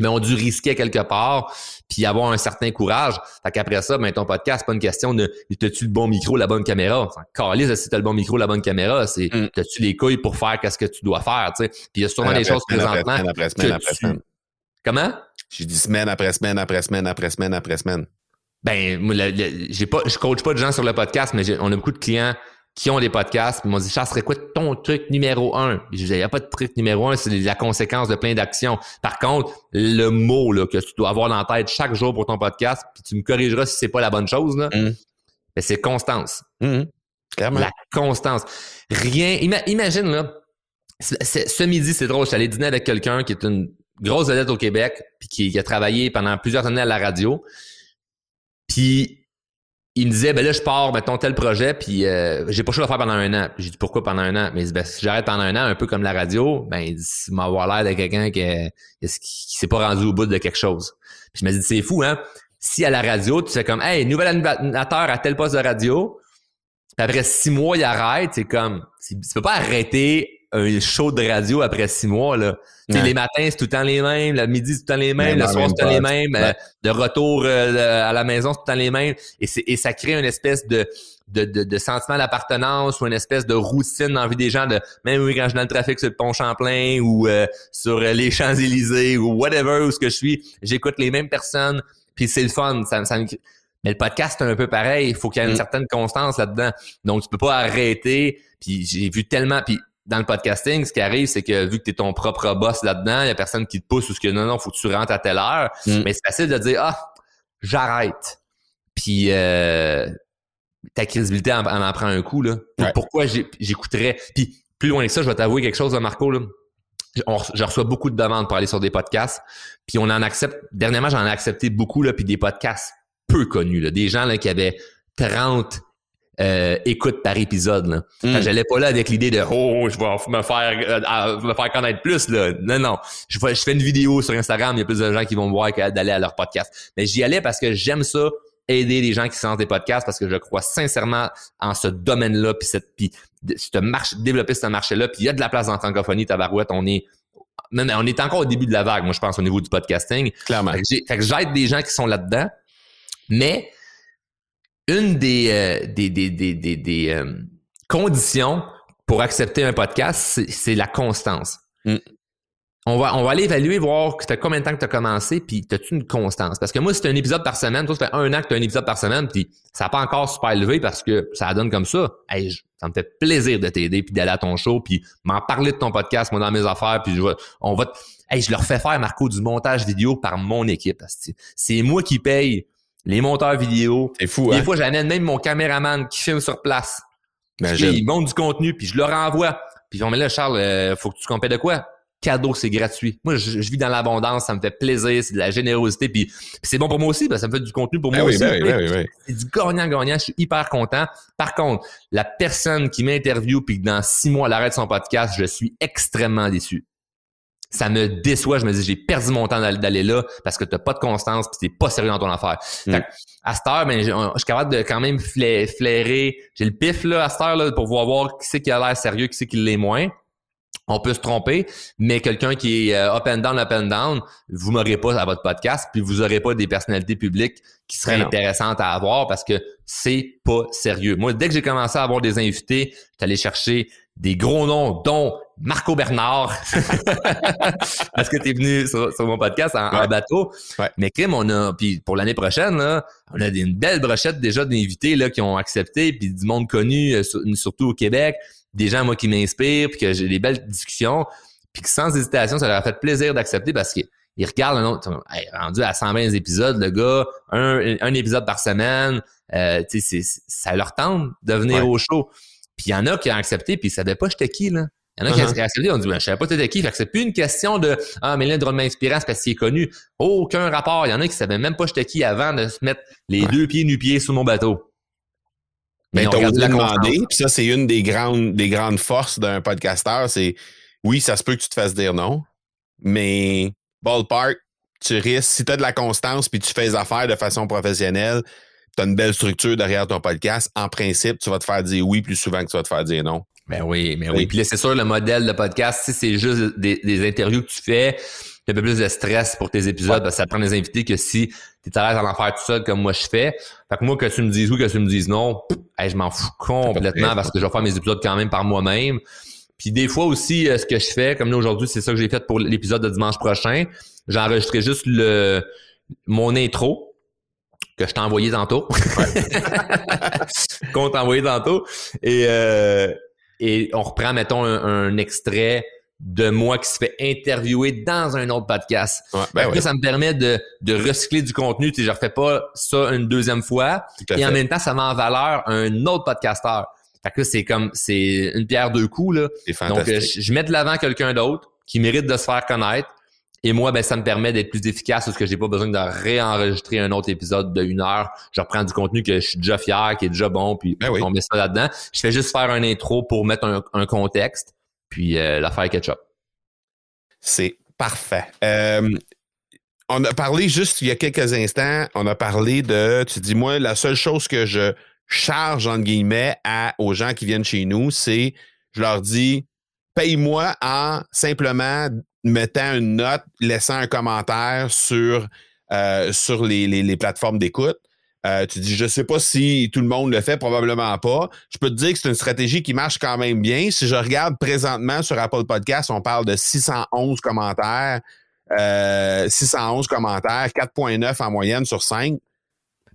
mais ont dû risquer quelque part puis avoir un certain courage. Fait qu'après ça, ben, ton podcast, c'est pas une question de t'as-tu le bon micro, la bonne caméra? Enfin, calise si t'as le bon micro, la bonne caméra, c'est mm. t'as-tu les couilles pour faire qu'est-ce que tu dois faire, tu sais? Puis il y a sûrement des choses présentement. Semaine après semaine après semaine. Comment? J'ai dit semaine après semaine après semaine après semaine après semaine. Ben, j'ai pas, je coach pas de gens sur le podcast, mais on a beaucoup de clients qui ont des podcasts, ils m'ont dit, ça serait quoi ton truc numéro un? Je disais, il n'y a pas de truc numéro un, c'est la conséquence de plein d'actions. Par contre, le mot là, que tu dois avoir dans la tête chaque jour pour ton podcast, puis tu me corrigeras si c'est pas la bonne chose, là, mm. ben, c'est constance. Mm. La constance. Rien. imagine, là, ce midi, c'est drôle, je suis allé dîner avec quelqu'un qui est une grosse vedette au Québec, puis qui, qui a travaillé pendant plusieurs années à la radio. Puis il me disait ben là je pars mettons tel projet puis euh, j'ai pas le choix de faire pendant un an. J'ai dit pourquoi pendant un an? Mais ben, si j'arrête pendant un an un peu comme la radio ben il m'avoir l'air de quelqu'un qui, qui, s'est pas rendu au bout de quelque chose. Puis je me dis c'est fou hein? Si à la radio tu fais comme hey nouvel animateur à tel poste de radio puis après six mois il arrête c'est comme tu peux pas arrêter un show de radio après six mois là les matins, c'est tout le temps les mêmes. Le midi, c'est tout le temps les mêmes. le soir, c'est tout le temps les mêmes. Euh, de retour euh, à la maison, c'est tout le temps les mêmes. Et, et ça crée une espèce de, de, de, sentiment d'appartenance ou une espèce de routine dans la vie des gens de même quand je suis dans le trafic sur le pont Champlain ou euh, sur les Champs-Élysées ou whatever où ce que je suis, j'écoute les mêmes personnes puis c'est le fun. Ça, ça mais le podcast, c'est un peu pareil. Il faut qu'il y ait une mm. certaine constance là-dedans. Donc, tu peux pas arrêter. Puis j'ai vu tellement... Puis dans le podcasting, ce qui arrive, c'est que vu que tu es ton propre boss là-dedans, il y a personne qui te pousse ou ce que non, non, faut que tu rentres à telle heure. Mm. Mais c'est facile de dire Ah, j'arrête. Puis euh, ta crédibilité en, en, prend un coup. Là. Pourquoi j'écouterais? Puis plus loin que ça, je vais t'avouer quelque chose, Marco. Là. je reçois beaucoup de demandes pour aller sur des podcasts. Puis on en accepte. Dernièrement, j'en ai accepté beaucoup, là, puis des podcasts peu connus. Là, des gens là, qui avaient 30 euh, écoute par épisode. Là. Mm. J'allais pas là avec l'idée de oh je vais me faire euh, me faire connaître plus là. Non non, je, je fais une vidéo sur Instagram, il y a plus de gens qui vont me voir que d'aller à leur podcast. Mais j'y allais parce que j'aime ça aider les gens qui sont des podcasts parce que je crois sincèrement en ce domaine-là puis cette puis cette marche développer ce marché-là puis il y a de la place en francophonie tabarouette, on est on est encore au début de la vague, moi je pense au niveau du podcasting. Clairement. Fait que j'aide des gens qui sont là-dedans, mais une des, euh, des, des, des, des, euh, conditions pour accepter un podcast, c'est la constance. Mm. On va, on va aller évaluer, voir que combien de temps que tu as commencé, puis as-tu une constance? Parce que moi, c'est un épisode par semaine. Toi, ça fait un an que tu as un épisode par semaine, puis ça n'a pas encore super élevé parce que ça donne comme ça. Hey, ça me fait plaisir de t'aider, puis d'aller à ton show, puis m'en parler de ton podcast, moi, dans mes affaires, puis je on va... Hey, je leur fais faire, Marco, du montage vidéo par mon équipe. C'est moi qui paye les monteurs vidéo. C'est fou, Des hein? fois, j'amène même mon caméraman qui filme sur place. Il monte du contenu, puis je le renvoie. Puis ils vont, mais là, Charles, euh, faut que tu comptes de quoi? Cadeau, c'est gratuit. Moi, je, vis dans l'abondance, ça me fait plaisir, c'est de la générosité, puis, c'est bon pour moi aussi, ben, ça me fait du contenu pour ben moi aussi. Ben ben c'est du gagnant-gagnant, je suis hyper content. Par contre, la personne qui m'interviewe puis que dans six mois elle arrête son podcast, je suis extrêmement déçu ça me déçoit. Je me dis, j'ai perdu mon temps d'aller là parce que t'as pas de constance puis t'es pas sérieux dans ton affaire. Mm. à cette heure, ben, je suis capable de quand même flairer. J'ai le pif là, à cette heure là, pour voir qui c'est qui a l'air sérieux, qui c'est qui l'est moins. On peut se tromper, mais quelqu'un qui est euh, up and down, up and down, vous m'aurez pas à votre podcast, puis vous aurez pas des personnalités publiques qui seraient intéressantes à avoir parce que c'est pas sérieux. Moi, dès que j'ai commencé à avoir des invités, j'allais chercher des gros noms, dont Marco Bernard, parce que tu es venu sur, mon podcast en, bateau. Mais Kim, on a, puis pour l'année prochaine, là, on a une belle brochette déjà d'invités là, qui ont accepté, puis du monde connu, euh, surtout au Québec, des gens moi qui m'inspirent, puis que j'ai des belles discussions, puis que sans hésitation, ça leur a fait plaisir d'accepter parce qu'ils regardent un autre, rendu à 120 épisodes, le gars, un, un épisode par semaine, euh, ça leur tente de venir au show. Puis il y en a qui ont accepté, puis ils savaient pas j'étais qui, là. Il y en a qui ont uh-huh. accepté, on dit, ben, je savais pas t'étais qui. Fait que c'est plus une question de, ah, mais là, drôlement inspirant, c'est parce qu'il est connu. Aucun rapport. Il y en a qui savaient même pas j'étais qui avant de se mettre les deux pieds nu-pieds sous mon bateau. Mais t'as osé demander, puis ça, c'est une des grandes, des grandes forces d'un podcasteur, c'est oui, ça se peut que tu te fasses dire non, mais ballpark, tu risques, si tu as de la constance puis tu fais les affaires de façon professionnelle, tu as une belle structure derrière ton podcast, en principe, tu vas te faire dire oui plus souvent que tu vas te faire dire non. Ben oui, mais oui. Puis là, c'est sûr, le modèle de podcast, si c'est juste des, des, interviews que tu fais, un peu plus de stress pour tes épisodes, parce que ça prend des invités que si tu es à l'aise en faire tout seul comme moi je fais. Fait que moi, que tu me dises oui, que tu me dises non, je m'en fous complètement parce que je vais faire mes épisodes quand même par moi-même. Puis des fois aussi, euh, ce que je fais, comme là aujourd'hui, c'est ça que j'ai fait pour l'épisode de dimanche prochain. J'ai enregistré juste le mon intro que je t'ai envoyé tantôt. Qu'on t'a envoyé tantôt. Et, euh, et on reprend, mettons, un, extrait de moi qui se fait interviewer dans un autre podcast. Ben ça me permet de, de recycler du contenu. Tu sais, je refais pas ça une deuxième fois. Et en même temps, ça met en valeur un autre podcasteur. Fait que c'est comme, c'est une pierre deux coups, là. Donc, euh, je, mets de l'avant quelqu'un d'autre qui mérite de se faire connaître. Et moi, ben, ça me permet d'être plus efficace parce que j'ai pas besoin de réenregistrer un autre épisode de une heure. Je reprends du contenu que je suis déjà fier, qui est déjà bon, puis ben on met ça là-dedans. Je fais juste faire un intro pour mettre un, contexte, puis euh, l'affaire ketchup. C'est parfait. Euh, on a parlé juste il y a quelques instants, on a parlé de, tu dis, moi, la seule chose que je charge, entre guillemets, à, aux gens qui viennent chez nous, c'est, je leur dis, paye-moi en simplement mettant une note, laissant un commentaire sur, euh, sur les, les, plateformes d'écoute. Euh, tu dis, je sais pas si tout le monde le fait, probablement pas. Je peux te dire que c'est une stratégie qui marche quand même bien. Si je regarde présentement sur Apple Podcast, on parle de 611 commentaires, euh, 611 commentaires, 4.9 en moyenne sur 5.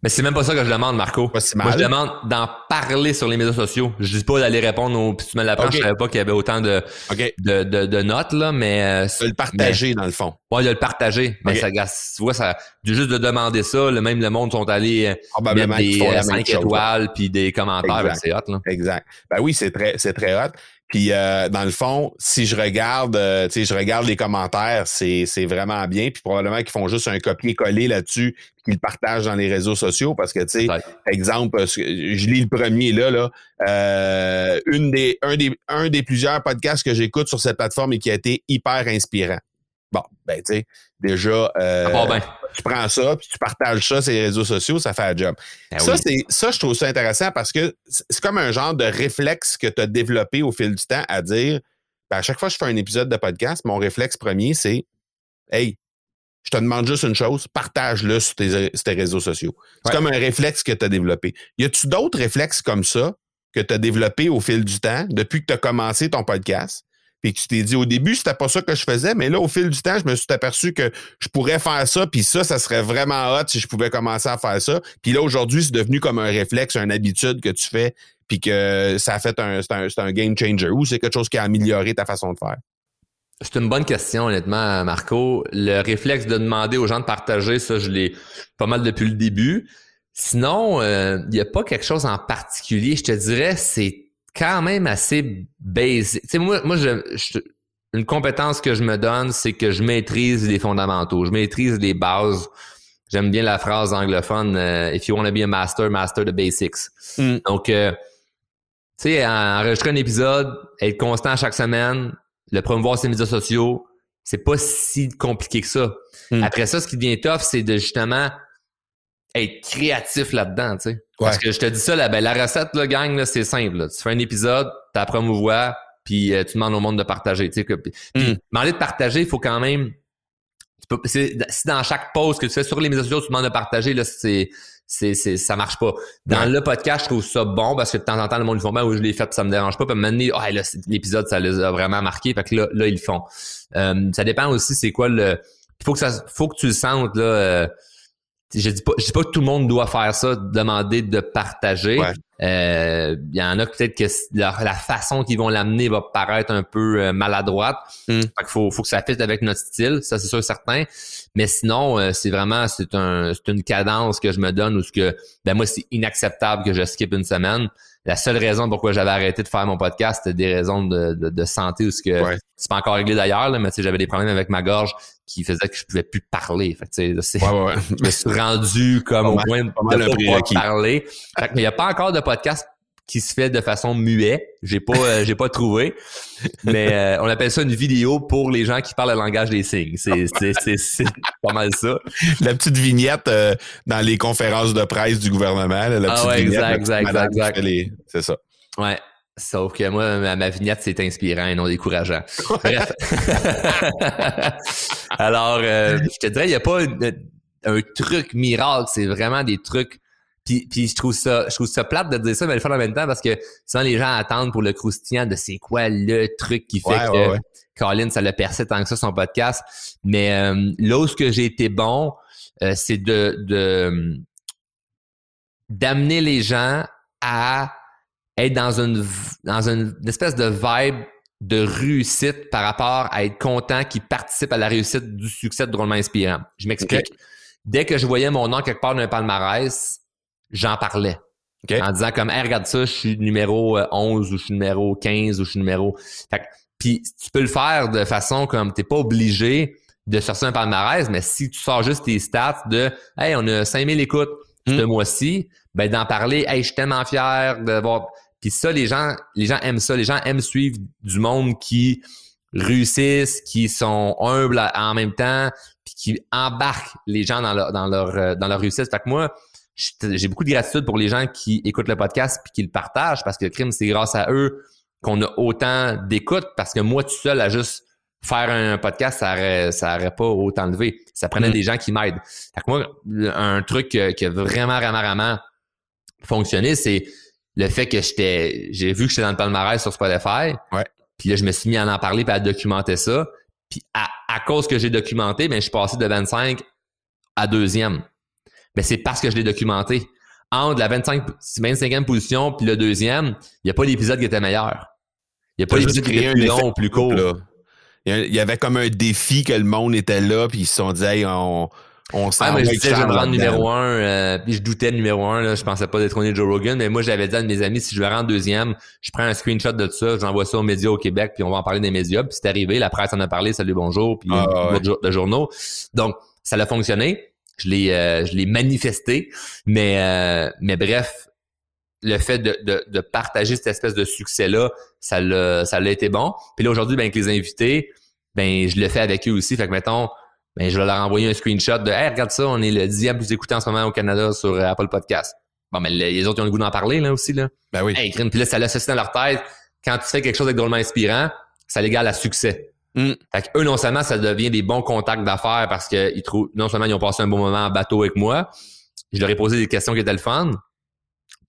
Mais c'est même pas ça que je demande, Marco. Moi, je demande d'en parler sur les médias sociaux. Je dis pas d'aller répondre aux puis tu me l'apprends, je savais pas qu'il y avait autant de, de, de, notes, là, mais. de le partager, dans le fond. Ouais, de le partager. Mais ça, tu vois, ça, juste de demander ça, le même le monde sont allés euh, mettre des 5 euh, étoiles puis des commentaires, ben, c'est hot, là. Exact. Ben oui, c'est très, c'est très hot. Puis euh, dans le fond, si je regarde, euh, tu sais, je regarde les commentaires, c'est, c'est vraiment bien. Puis probablement qu'ils font juste un copier-coller là-dessus, qu'ils le partagent dans les réseaux sociaux, parce que tu sais, exemple, je lis le premier là, là, euh, une des, un des, un des plusieurs podcasts que j'écoute sur cette plateforme et qui a été hyper inspirant. Bon, ben tu sais, déjà, euh, tu prends ça, puis tu partages ça sur les réseaux sociaux, ça fait un job. Ben ça, c'est ça, je trouve ça intéressant parce que c'est comme un genre de réflexe que tu as développé au fil du temps à dire, ben, à chaque fois que je fais un épisode de podcast, mon réflexe premier, c'est Hey, je te demande juste une chose, partage-le sur tes, réseaux sociaux. C'est comme un réflexe que tu as développé. Y a-tu d'autres réflexes comme ça que tu as développé au fil du temps depuis que tu as commencé ton podcast? Puis que tu t'es dit au début, c'était pas ça que je faisais, mais là, au fil du temps, je me suis aperçu que je pourrais faire ça, puis ça, ça serait vraiment hot si je pouvais commencer à faire ça. Puis là, aujourd'hui, c'est devenu comme un réflexe, une habitude que tu fais, puis que ça a fait un, c'est un, un, game changer, ou c'est quelque chose qui a amélioré ta façon de faire? C'est une bonne question, honnêtement, Marco. Le réflexe de demander aux gens de partager, ça, je l'ai pas mal depuis le début. Sinon, il euh, n'y a pas quelque chose en particulier. Je te dirais, c'est quand même assez basic. Tu sais, moi, moi je, une compétence que je me donne, c'est que je maîtrise les fondamentaux, je maîtrise les bases. J'aime bien la phrase anglophone euh, If you want to be a master, master the basics. Mm. Donc, euh, tu sais, enregistrer un épisode, être constant chaque semaine, le promouvoir sur les médias sociaux, c'est pas si compliqué que ça. Mm. Après ça, ce qui devient tough, c'est de justement être créatif là-dedans, tu sais. Parce que je te dis ça, là, ben, la recette, là, gang, c'est simple. Tu fais un épisode, tu promouvois, puis euh, tu demandes au monde de partager. Tu sais, puis, mm. demander de partager, il faut quand même. si dans chaque pause que tu fais sur les médias sociaux, tu demandes de partager, là, c'est. C'est, c'est, ça marche pas. Dans le podcast, je trouve ça bon parce que de temps en temps, le monde, ils font, ben oui, je l'ai fait, ça me dérange pas. Puis maintenant, oh, là, l'épisode, ça les a vraiment marqué. Fait que là, là ils le font. Euh, ça dépend aussi, c'est quoi le. Il faut que ça, faut que tu le sentes, là. Euh, je dis pas, je dis pas que tout le monde doit faire ça, demander de partager. Euh, il y en a peut-être que la, façon qu'ils vont l'amener va paraître un peu euh, maladroite. Mm. Fait faut, faut que ça fitte avec notre style, ça c'est sûr certain. Mais sinon, euh, c'est vraiment c'est un, c'est une cadence que je me donne où ce que ben moi c'est inacceptable que je skip une semaine. La seule raison pourquoi j'avais arrêté de faire mon podcast, c'était des raisons de, de, santé ou ce que c'est pas encore réglé d'ailleurs, mais j'avais des problèmes avec ma gorge qui faisait que je pouvais plus parler. Fait que, c'est, ouais, ouais. je me suis rendu comme au point de, pas parler. Fait il n'y a pas encore de podcast qui se fait de façon muet. J'ai pas, euh, j'ai pas trouvé. Mais euh, on appelle ça une vidéo pour les gens qui parlent le langage des signes. C'est, c'est, c'est, c'est pas mal ça. La petite vignette euh, dans les conférences de presse du gouvernement. là, la Ah petite ouais, vignette, exact, exact, exact. les- C'est ça. Ouais. Sauf que moi, ma, ma vignette, c'est inspirant et non décourageant. Bref. Alors, euh, je te dirais, il n'y a pas une- un truc miracle. C'est vraiment des trucs. Puis, puis je trouve ça, je trouve ça plate de dire ça, mais le faire en même temps parce que souvent les gens attendent pour le croustillant de c'est quoi le truc qui fait Ouais, que ouais, ouais. Colin, ça l'a percé tant que ça son podcast. Mais euh, là où ce que j'ai été bon, euh, c'est de, de d'amener les gens à être dans une dans une, une espèce de vibe de réussite par rapport à être content qu'ils participent à la réussite du succès de drôlement inspirant. Je m'explique. Dès que je voyais mon nom quelque part d'un palmarès, j'en parlais. OK. En disant comme, hey, regarde ça, je suis numéro euh, 11 ou je suis numéro 15 ou je suis numéro... Fait que- puis tu peux le faire de façon comme, t'es pas obligé de sortir un palmarès, mais si tu sors juste tes stats de, hey, on a 5000 écoutes ce Mm. mois-ci, ben d'en parler, hey, je suis tellement fier de voir... Puis ça, les gens, les gens aiment ça. Les gens aiment suivre du monde qui réussissent, qui sont humbles en même temps, puis qui embarquent les gens dans leur dans leur euh, dans leur réussite. Fait que moi, j'ai beaucoup de gratitude pour les gens qui écoutent le podcast puis qui le partagent parce que le crime, c'est grâce à eux qu'on a autant d'écoute parce que moi tout seul à juste faire un podcast, ça aurait, ça aurait pas autant levé. Ça prenait Mm. des gens qui m'aident. Fait que moi, un truc qui a vraiment, vraiment, vraiment fonctionné, c'est le fait que j'étais, j'ai vu que j'étais dans le palmarès sur Spotify. Ouais. Puis là, je me suis mis à en parler puis à documenter ça. Puis à, à cause que j'ai documenté, ben, je suis passé de 25 à deuxième. Ben, c'est parce que je l'ai documenté. Entre la 25, 25e position puis le deuxième, il n'y a pas l'épisode qui était meilleur. Il n'y a pas l'épisode qui était plus long, plus court. Là. Il y a- il y avait comme un défi que le monde était là, puis ils se sont dit, hey, on, on s'en Ah, mais je disais, je vais me là-dedans. numéro un, euh, puis je doutais de numéro un, là, je pensais pas d'être Joe Rogan, mais moi, j'avais dit à mes amis, si je vais rendre deuxième, je prends un screenshot de ça, j'envoie ça aux médias au Québec, puis on va en parler des médias, puis c'est arrivé, la presse en a parlé, salut, bonjour, puis Ah, ouais. de journaux. Donc, ça a fonctionné, je l'ai euh, je l'ai manifesté, mais, euh, mais bref, le fait de, de, de partager cette espèce de succès-là, ça l'a ça l'a été bon. Puis là, aujourd'hui, ben, avec les invités, ben, je le fais avec eux aussi, fait que mettons, ben, je vais leur envoyer un screenshot de Hey, regarde ça, on est le dixième plus écouté en ce moment au Canada sur euh, Apple Podcast. Bon, mais les autres ils ont le goût d'en parler là aussi. Là. Ben oui. Hey, puis là, ça l'associe dans leur tête. Quand tu fais quelque chose avec drôlement inspirant, ça l'égale à succès. Mm. Fait que eux, non seulement ça devient des bons contacts d'affaires parce que ils trouvent, non seulement ils ont passé un bon moment en bateau avec moi, je leur ai posé des questions qui étaient le fun.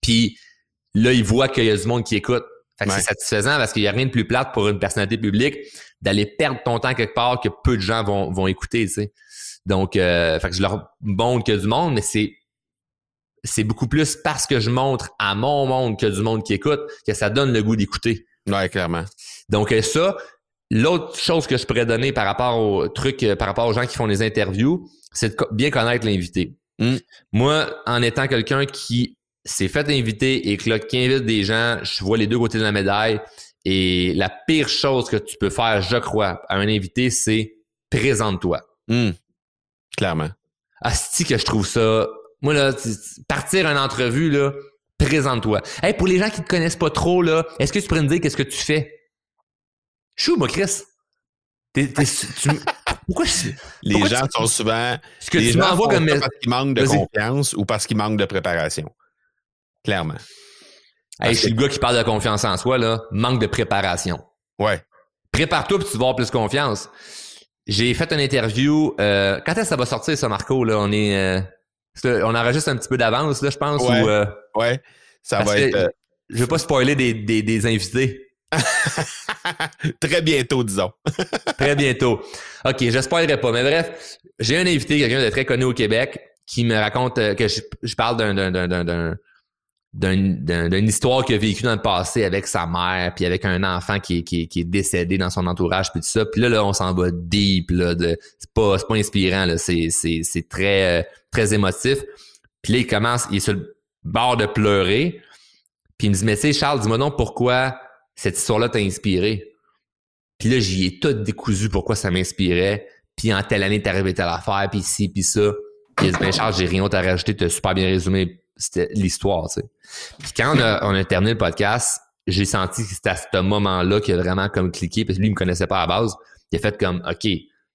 Puis là, ils voient qu'il y a du monde qui écoute. Fait que Ouais. c'est satisfaisant parce qu'il n'y a rien de plus plate pour une personnalité publique d'aller perdre ton temps quelque part que peu de gens vont, vont écouter, tu sais. Donc, euh, fait que je leur montre a du monde, mais c'est c'est beaucoup plus parce que je montre à mon monde a du monde qui écoute que ça donne le goût d'écouter. Ouais, clairement. Donc euh, ça, l'autre chose que je pourrais donner par rapport au truc, euh, par rapport aux gens qui font les interviews, c'est de bien connaître l'invité. Mm. Moi, en étant quelqu'un qui s'est fait inviter et que là, qui invite des gens, je vois les deux côtés de la médaille. Et la pire chose que tu peux faire, je crois, à un invité, c'est présente-toi. Hum. Clairement. Asti que je trouve ça. Moi, là, partir une entrevue, là, présente-toi. Hey, pour les gens qui te connaissent pas trop, là, est-ce que tu pourrais me dire qu'est-ce que tu fais? Chou, moi, Chris? Tu pourquoi je, Les Pourquoi gens tu- sont souvent. ce que les tu m'envoies comme parce qu'ils manquent de confiance ou parce qu'ils manquent de préparation. Clairement. Hey, je suis le gars qui parle de confiance en soi, là. Manque de préparation. Ouais. Prépare-toi puis tu vas avoir plus confiance. J'ai fait une interview. euh, quand est-ce que ça va sortir, ça, Marco? Là, on est. euh, on enregistre un petit peu d'avance, là, je pense. Ouais. ou, euh, Ouais. Ça va que être euh, Je veux pas spoiler des, des, des invités. très bientôt, disons. Très bientôt. OK, j'espérerais pas. Mais bref, j'ai un invité, quelqu'un de très connu au Québec, qui me raconte que je, je parle d'un, d'un, d'un, d'un, d'un- d'un- d'un- d'une histoire qu'il a vécue dans le passé avec sa mère, puis avec un enfant qui est, qui qui est décédé dans son entourage, puis tout ça. Puis là, là, on s'en va deep, là. De, c'est pas, pas inspirant, là. C'est, c'est, très, euh, très émotif. Puis là, il commence, il est sur le bord de pleurer. Puis il me dit, mais tu sais, Charles, dis-moi donc pourquoi cette histoire-là t'a inspiré? Puis là, j'y ai tout décousu pourquoi ça m'inspirait. Puis en telle année, t'es arrivé telle affaire, puis ci, puis ça. Puis il dit, ben Charles, j'ai rien à rajouter, t'as super bien résumé c'était l'histoire, tu sais. Puis quand on a, on a terminé le podcast, j'ai senti que c'était à ce moment-là qu'il a vraiment comme cliqué, parce que lui, il me connaissait pas à la base. Il a fait comme, OK,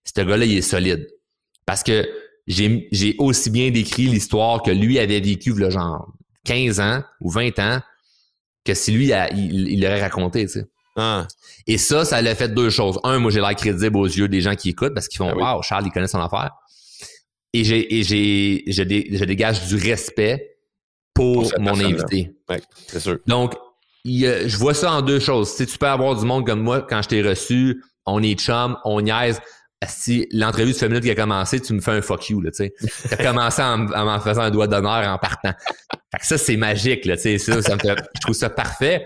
ce gars-là, il est solide. Parce que j'ai, j'ai aussi bien décrit l'histoire que lui avait vécu, le genre 15 ans ou 20 ans, que si lui, il, il l'aurait raconté, tu sais. Ah. Et ça, ça l'a fait deux choses. Un, moi, j'ai l'air crédible aux yeux des gens qui écoutent parce qu'ils font, Ah oui. wow, Charles, il connaît son affaire. Et j'ai, et j'ai, je, dé- je dégage du respect pour, mon invité. Ouais, c'est sûr. Donc, il je vois ça en deux choses. Si tu peux avoir du monde comme moi, quand je t'ai reçu, on est chum, on niaise. Si l'entrevue de 5 minutes qui a commencé, tu me fais un fuck you, là, tu sais. T'as commencé en, m'en faisant un doigt d'honneur en partant. Fait que ça, c'est magique, là, tu sais. Ça, ça me fait- je trouve ça parfait.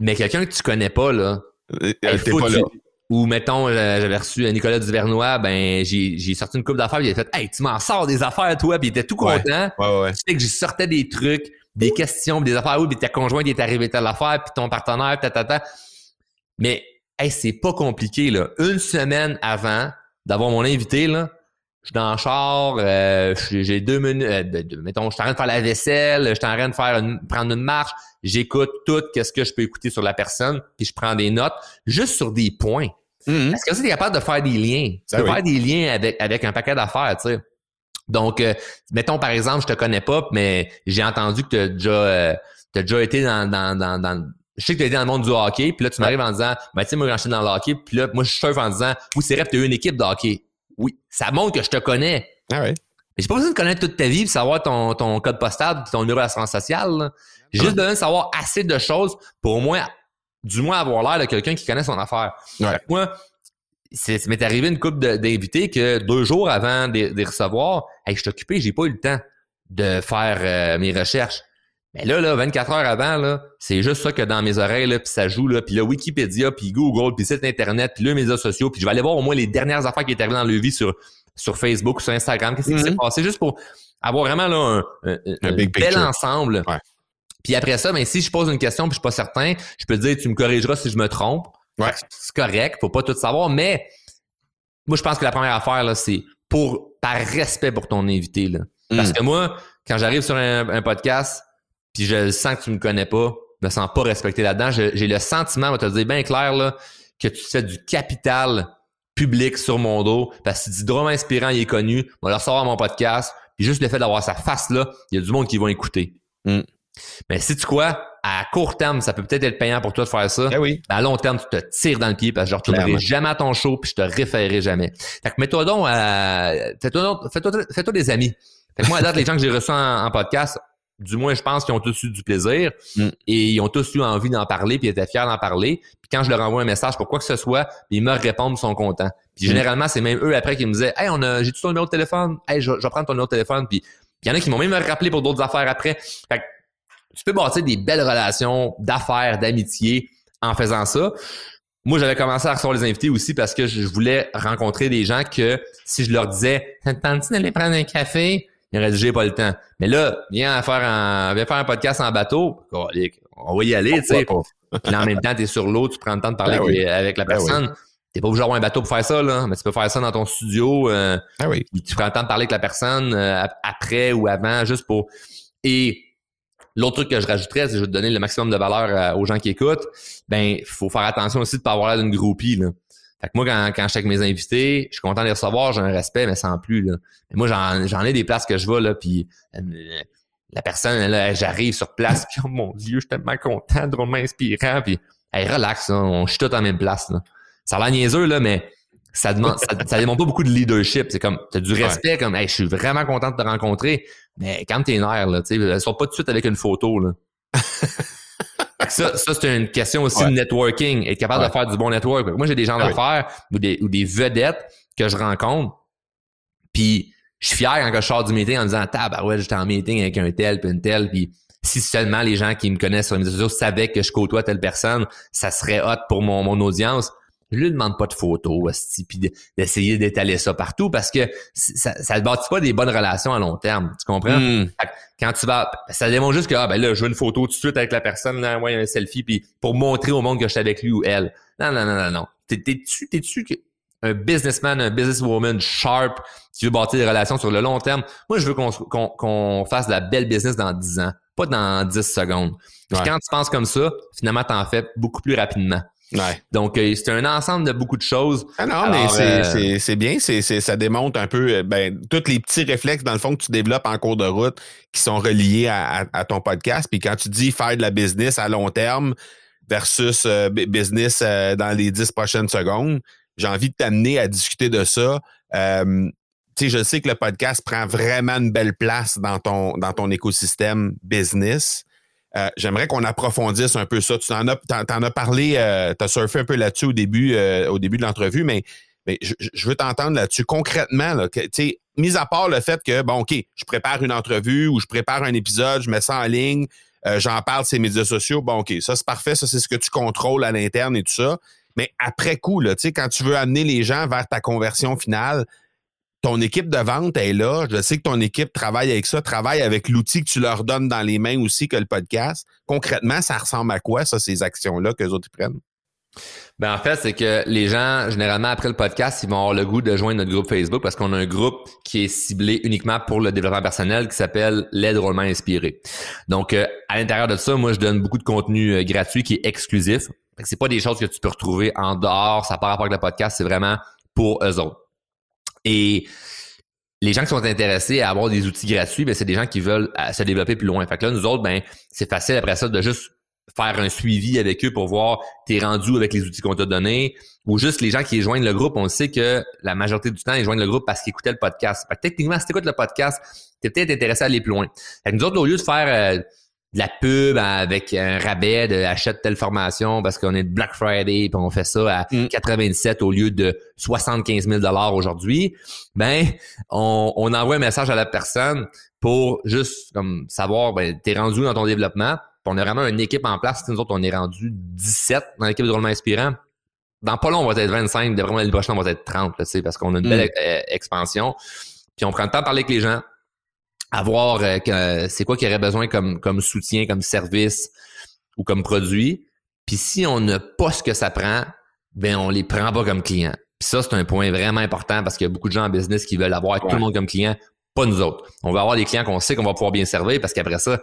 Mais quelqu'un que tu connais pas, là, Euh, Hey, faut pas là. Ou mettons, euh, j'avais reçu Nicolas Duvernois, ben j'ai sorti une coupe d'affaires, il a fait Hey, tu m'en sors des affaires, toi, puis il était tout content. Ouais, ouais. Tu sais que je sortais des trucs, des questions, des affaires, oui, puis ta conjointe est arrivé telle affaire, puis ton partenaire, ta, ta, ta. Mais hey, c'est pas compliqué, là. Une semaine avant d'avoir mon invité, là, je suis dans le char, euh, j'ai j'ai deux minutes, euh, de- de- mettons, je suis en train de faire la vaisselle, je suis en train de faire une- prendre une marche, j'écoute tout, qu'est-ce que je peux écouter sur la personne, puis je prends des notes, juste sur des points. Mhm. Parce que tu es capable de faire des liens. Tu Ah peux oui. faire des liens avec, avec un paquet d'affaires, tu sais. Donc, euh, mettons par exemple, je te connais pas, mais j'ai entendu que tu as déjà, euh, déjà été dans, dans, dans, dans- je sais que tu as été dans le monde du hockey, puis là, tu m'arrives en disant, ben, tu sais, moi, quand j'étais dans le hockey, puis là, moi, je surfe en disant, oui, c'est vrai, tu as eu une équipe de hockey. Oui, ça montre que je te connais. Ah ouais. Mais j'ai pas besoin de connaître toute ta vie, puis savoir ton, ton code postal, puis ton numéro d'assurance sociale. là. J'ai juste besoin de savoir assez de choses pour au moins, du moins avoir l'air de quelqu'un qui connaît son affaire. Ouais. Moi, c'est, m'est arrivé une couple d'invités que deux jours avant de, les recevoir, hey, je suis occupé, j'ai pas eu le temps de faire euh, mes recherches. Mais là, là, 24 heures avant, là, c'est juste ça que dans mes oreilles, là, puis ça joue, là, puis là, Wikipédia, puis Google, puis site Internet, puis les médias sociaux, puis je vais aller voir au moins les dernières affaires qui étaient arrivées dans leur vie sur, sur Facebook, sur Instagram, qu'est-ce qui Mhm. s'est passé, juste pour avoir vraiment là, un, un- un bel picture. ensemble. Ouais. Puis après ça, ben, si je pose une question puis je suis pas certain, je peux te dire, tu me corrigeras si je me trompe. Ouais. C'est correct, faut pas tout savoir, mais moi, je pense que la première affaire, là, c'est pour, par respect pour ton invité, là. Parce Mm. que moi, quand j'arrive sur un, un podcast, puis je sens que tu me connais pas, je me sens pas respecté là-dedans, j'ai le sentiment, on va te le dire bien clair, là, que tu fais du capital public sur mon dos, parce que tu dis drôme inspirant, il est connu, on va le recevoir à mon podcast, puis juste le fait d'avoir sa face-là, il y a du monde qui va écouter. Mm. Mais si tu quoi, à court terme, ça peut peut-être être payant pour toi de faire ça. Ah oui. À long terme, tu te tires dans le pied parce que je retournerai jamais à ton show puis je te référerai jamais. Fait que mets-toi donc à... Fais-toi donc- fais-toi fais-toi des amis. Fait que moi, à date, les gens que j'ai reçus en, en podcast, du moins, je pense qu'ils ont tous eu du plaisir Mm. et ils ont tous eu envie d'en parler puis ils étaient fiers d'en parler. Puis quand je leur envoie un message pour quoi que ce soit, ils me répondent, ils sont contents. Puis Mm. généralement, c'est même eux après qui me disaient « Hey, on a, j'ai-tu ton numéro de téléphone? Hey, je, je vais prendre ton numéro de téléphone. » Puis il y en a qui m'ont même rappelé pour d'autres affaires après. Fait que tu peux bâtir des belles relations d'affaires, d'amitié en faisant ça. Moi, j'avais commencé à recevoir les invités aussi parce que je voulais rencontrer des gens que si je leur disais « Ça te tente-tu d'aller prendre un café? » Ils auraient dit « J'ai pas le temps. » Mais là, viens faire un, viens faire un podcast en bateau. On va y aller, tu sais. Puis en même temps, t'es sur l'eau, tu prends le temps de parler Ben avec, oui. les- avec la Ben personne. T'es pas obligé d'avoir un bateau pour faire ça, là. Mais tu peux faire ça dans ton studio. euh, Ah oui. tu prends le temps de parler avec la personne euh, ap- après ou avant, juste pour. Et l'autre truc que je rajouterais, c'est je vais donner le maximum de valeur euh, aux gens qui écoutent. Ben, faut faire attention aussi de pas avoir l'air d'une groupie. Là. Fait que moi, quand, quand je suis avec mes invités, je suis content de les recevoir, j'ai un respect, mais sans plus. Là. Moi, j'en, ai des places que je vais, là, puis euh, la personne, là, j'arrive sur place, puis oh mon Dieu, je suis tellement content, drôlement inspirant, puis hey, relax, là, on je suis tous en même place. Là. Ça a l'air niaiseux, là, mais ça demande, ça, ça demande pas beaucoup de leadership. C'est comme, t'as du respect, comme, hey, je suis vraiment content de te rencontrer, mais quand t'es nerfs, là, tu sais, sors pas tout de suite avec une photo, là. Ça, ça c'est une question aussi Ouais. de networking, être capable Ouais. de faire du bon network. Moi, j'ai des gens Ah d'affaires ou, des, ou des vedettes que je rencontre, puis je suis fier quand je sors du meeting en disant « Ah, ouais, j'étais en meeting avec un tel, puis une telle, puis si seulement les gens qui me connaissent sur les médias sociaux savaient que je côtoie telle personne, ça serait hot pour mon, mon audience. » Je lui demande pas de photos, puis de- d'essayer d'étaler ça partout parce que ça ne bâtit pas des bonnes relations à long terme. Tu comprends? Mm. Que Quand tu vas, ça démontre juste que ah ben là, je veux une photo tout de suite avec la personne, là, ouais, un selfie, puis pour montrer au monde que je suis avec lui ou elle. Non, non, non, non, non. T'es- T'es-tu, t'es-tu un businessman, un businesswoman sharp qui veut bâtir des relations sur le long terme, moi, je veux qu'on qu'on fasse de la belle business dans 10 ans, pas dans 10 secondes. Puis quand tu penses comme ça, finalement, tu en fais beaucoup plus rapidement. Ouais. Donc, euh, c'est un ensemble de beaucoup de choses. Ah non, mais euh, c'est bien, c'est ça démontre un peu euh, ben, tous les petits réflexes, dans le fond, que tu développes en cours de route qui sont reliés à, à, ton podcast. Puis quand tu dis faire de la business à long terme versus business dans les dix prochaines secondes, j'ai envie de t'amener à discuter de ça. Euh, tu sais, je sais que le podcast prend vraiment une belle place dans ton, dans ton écosystème business. Euh, j'aimerais qu'on approfondisse un peu ça. Tu en as, parlé, euh, tu as surfé un peu là-dessus au début, euh, au début de l'entrevue, mais, je, veux t'entendre là-dessus concrètement. Là, sais, mis à part le fait que, bon, OK, je prépare une entrevue ou je prépare un épisode, je mets ça en ligne, j'en parle sur les médias sociaux, bon, OK, ça c'est parfait, ça c'est ce que tu contrôles à l'interne et tout ça. Mais après coup, là, quand tu veux amener les gens vers ta conversion finale, ton équipe de vente est là. Je sais que ton équipe travaille avec ça, travaille avec l'outil que tu leur donnes dans les mains aussi que le podcast. Concrètement, ça ressemble à quoi, ça, ces actions-là que les autres prennent? Ben en fait, c'est que les gens, généralement, après le podcast, ils vont avoir le goût de joindre notre groupe Facebook parce qu'on a un groupe qui est ciblé uniquement pour le développement personnel qui s'appelle L'aide drôlement inspiré. Donc, euh, à l'intérieur de ça, moi, je donne beaucoup de contenu euh, gratuit qui est exclusif. C'est pas des choses que tu peux retrouver en dehors, ça part rapport avec le podcast, c'est vraiment pour eux autres. Et les gens qui sont intéressés à avoir des outils gratuits, ben, c'est des gens qui veulent euh, se développer plus loin. Fait que là, nous autres, ben, c'est facile après ça de juste faire un suivi avec eux pour voir t'es rendu avec les outils qu'on t'a donnés ou juste les gens qui joignent le groupe, on sait que la majorité du temps, ils joignent le groupe parce qu'ils écoutaient le podcast. Fait que techniquement, si t'écoutes le podcast, t'es peut-être intéressé à aller plus loin. Fait que nous autres, au lieu de faire euh, de la pub avec un rabais de achète telle formation parce qu'on est de Black Friday puis on fait ça à 97 mm. au lieu de 75 000 dollars aujourd'hui, ben on, on, envoie un message à la personne pour juste comme savoir ben t'es rendu dans ton développement? on a vraiment une équipe en place. Nous autres, on est rendu 17 dans l'équipe de Drôlement Inspirant. Dans pas long, on va être 25. Vraiment, l'année prochaine, on va être 30, là, parce qu'on a une belle mm. euh, expansion. Puis on prend le temps de parler avec les gens à voir euh, c'est quoi qu'il y aurait besoin comme, comme soutien, comme service ou comme produit. Puis si on n'a pas ce que ça prend, ben on les prend pas comme clients. Puis ça, c'est un point vraiment important parce qu'il y a beaucoup de gens en business qui veulent avoir tout le monde comme client, pas nous autres. On va avoir des clients qu'on sait qu'on va pouvoir bien servir parce qu'après ça,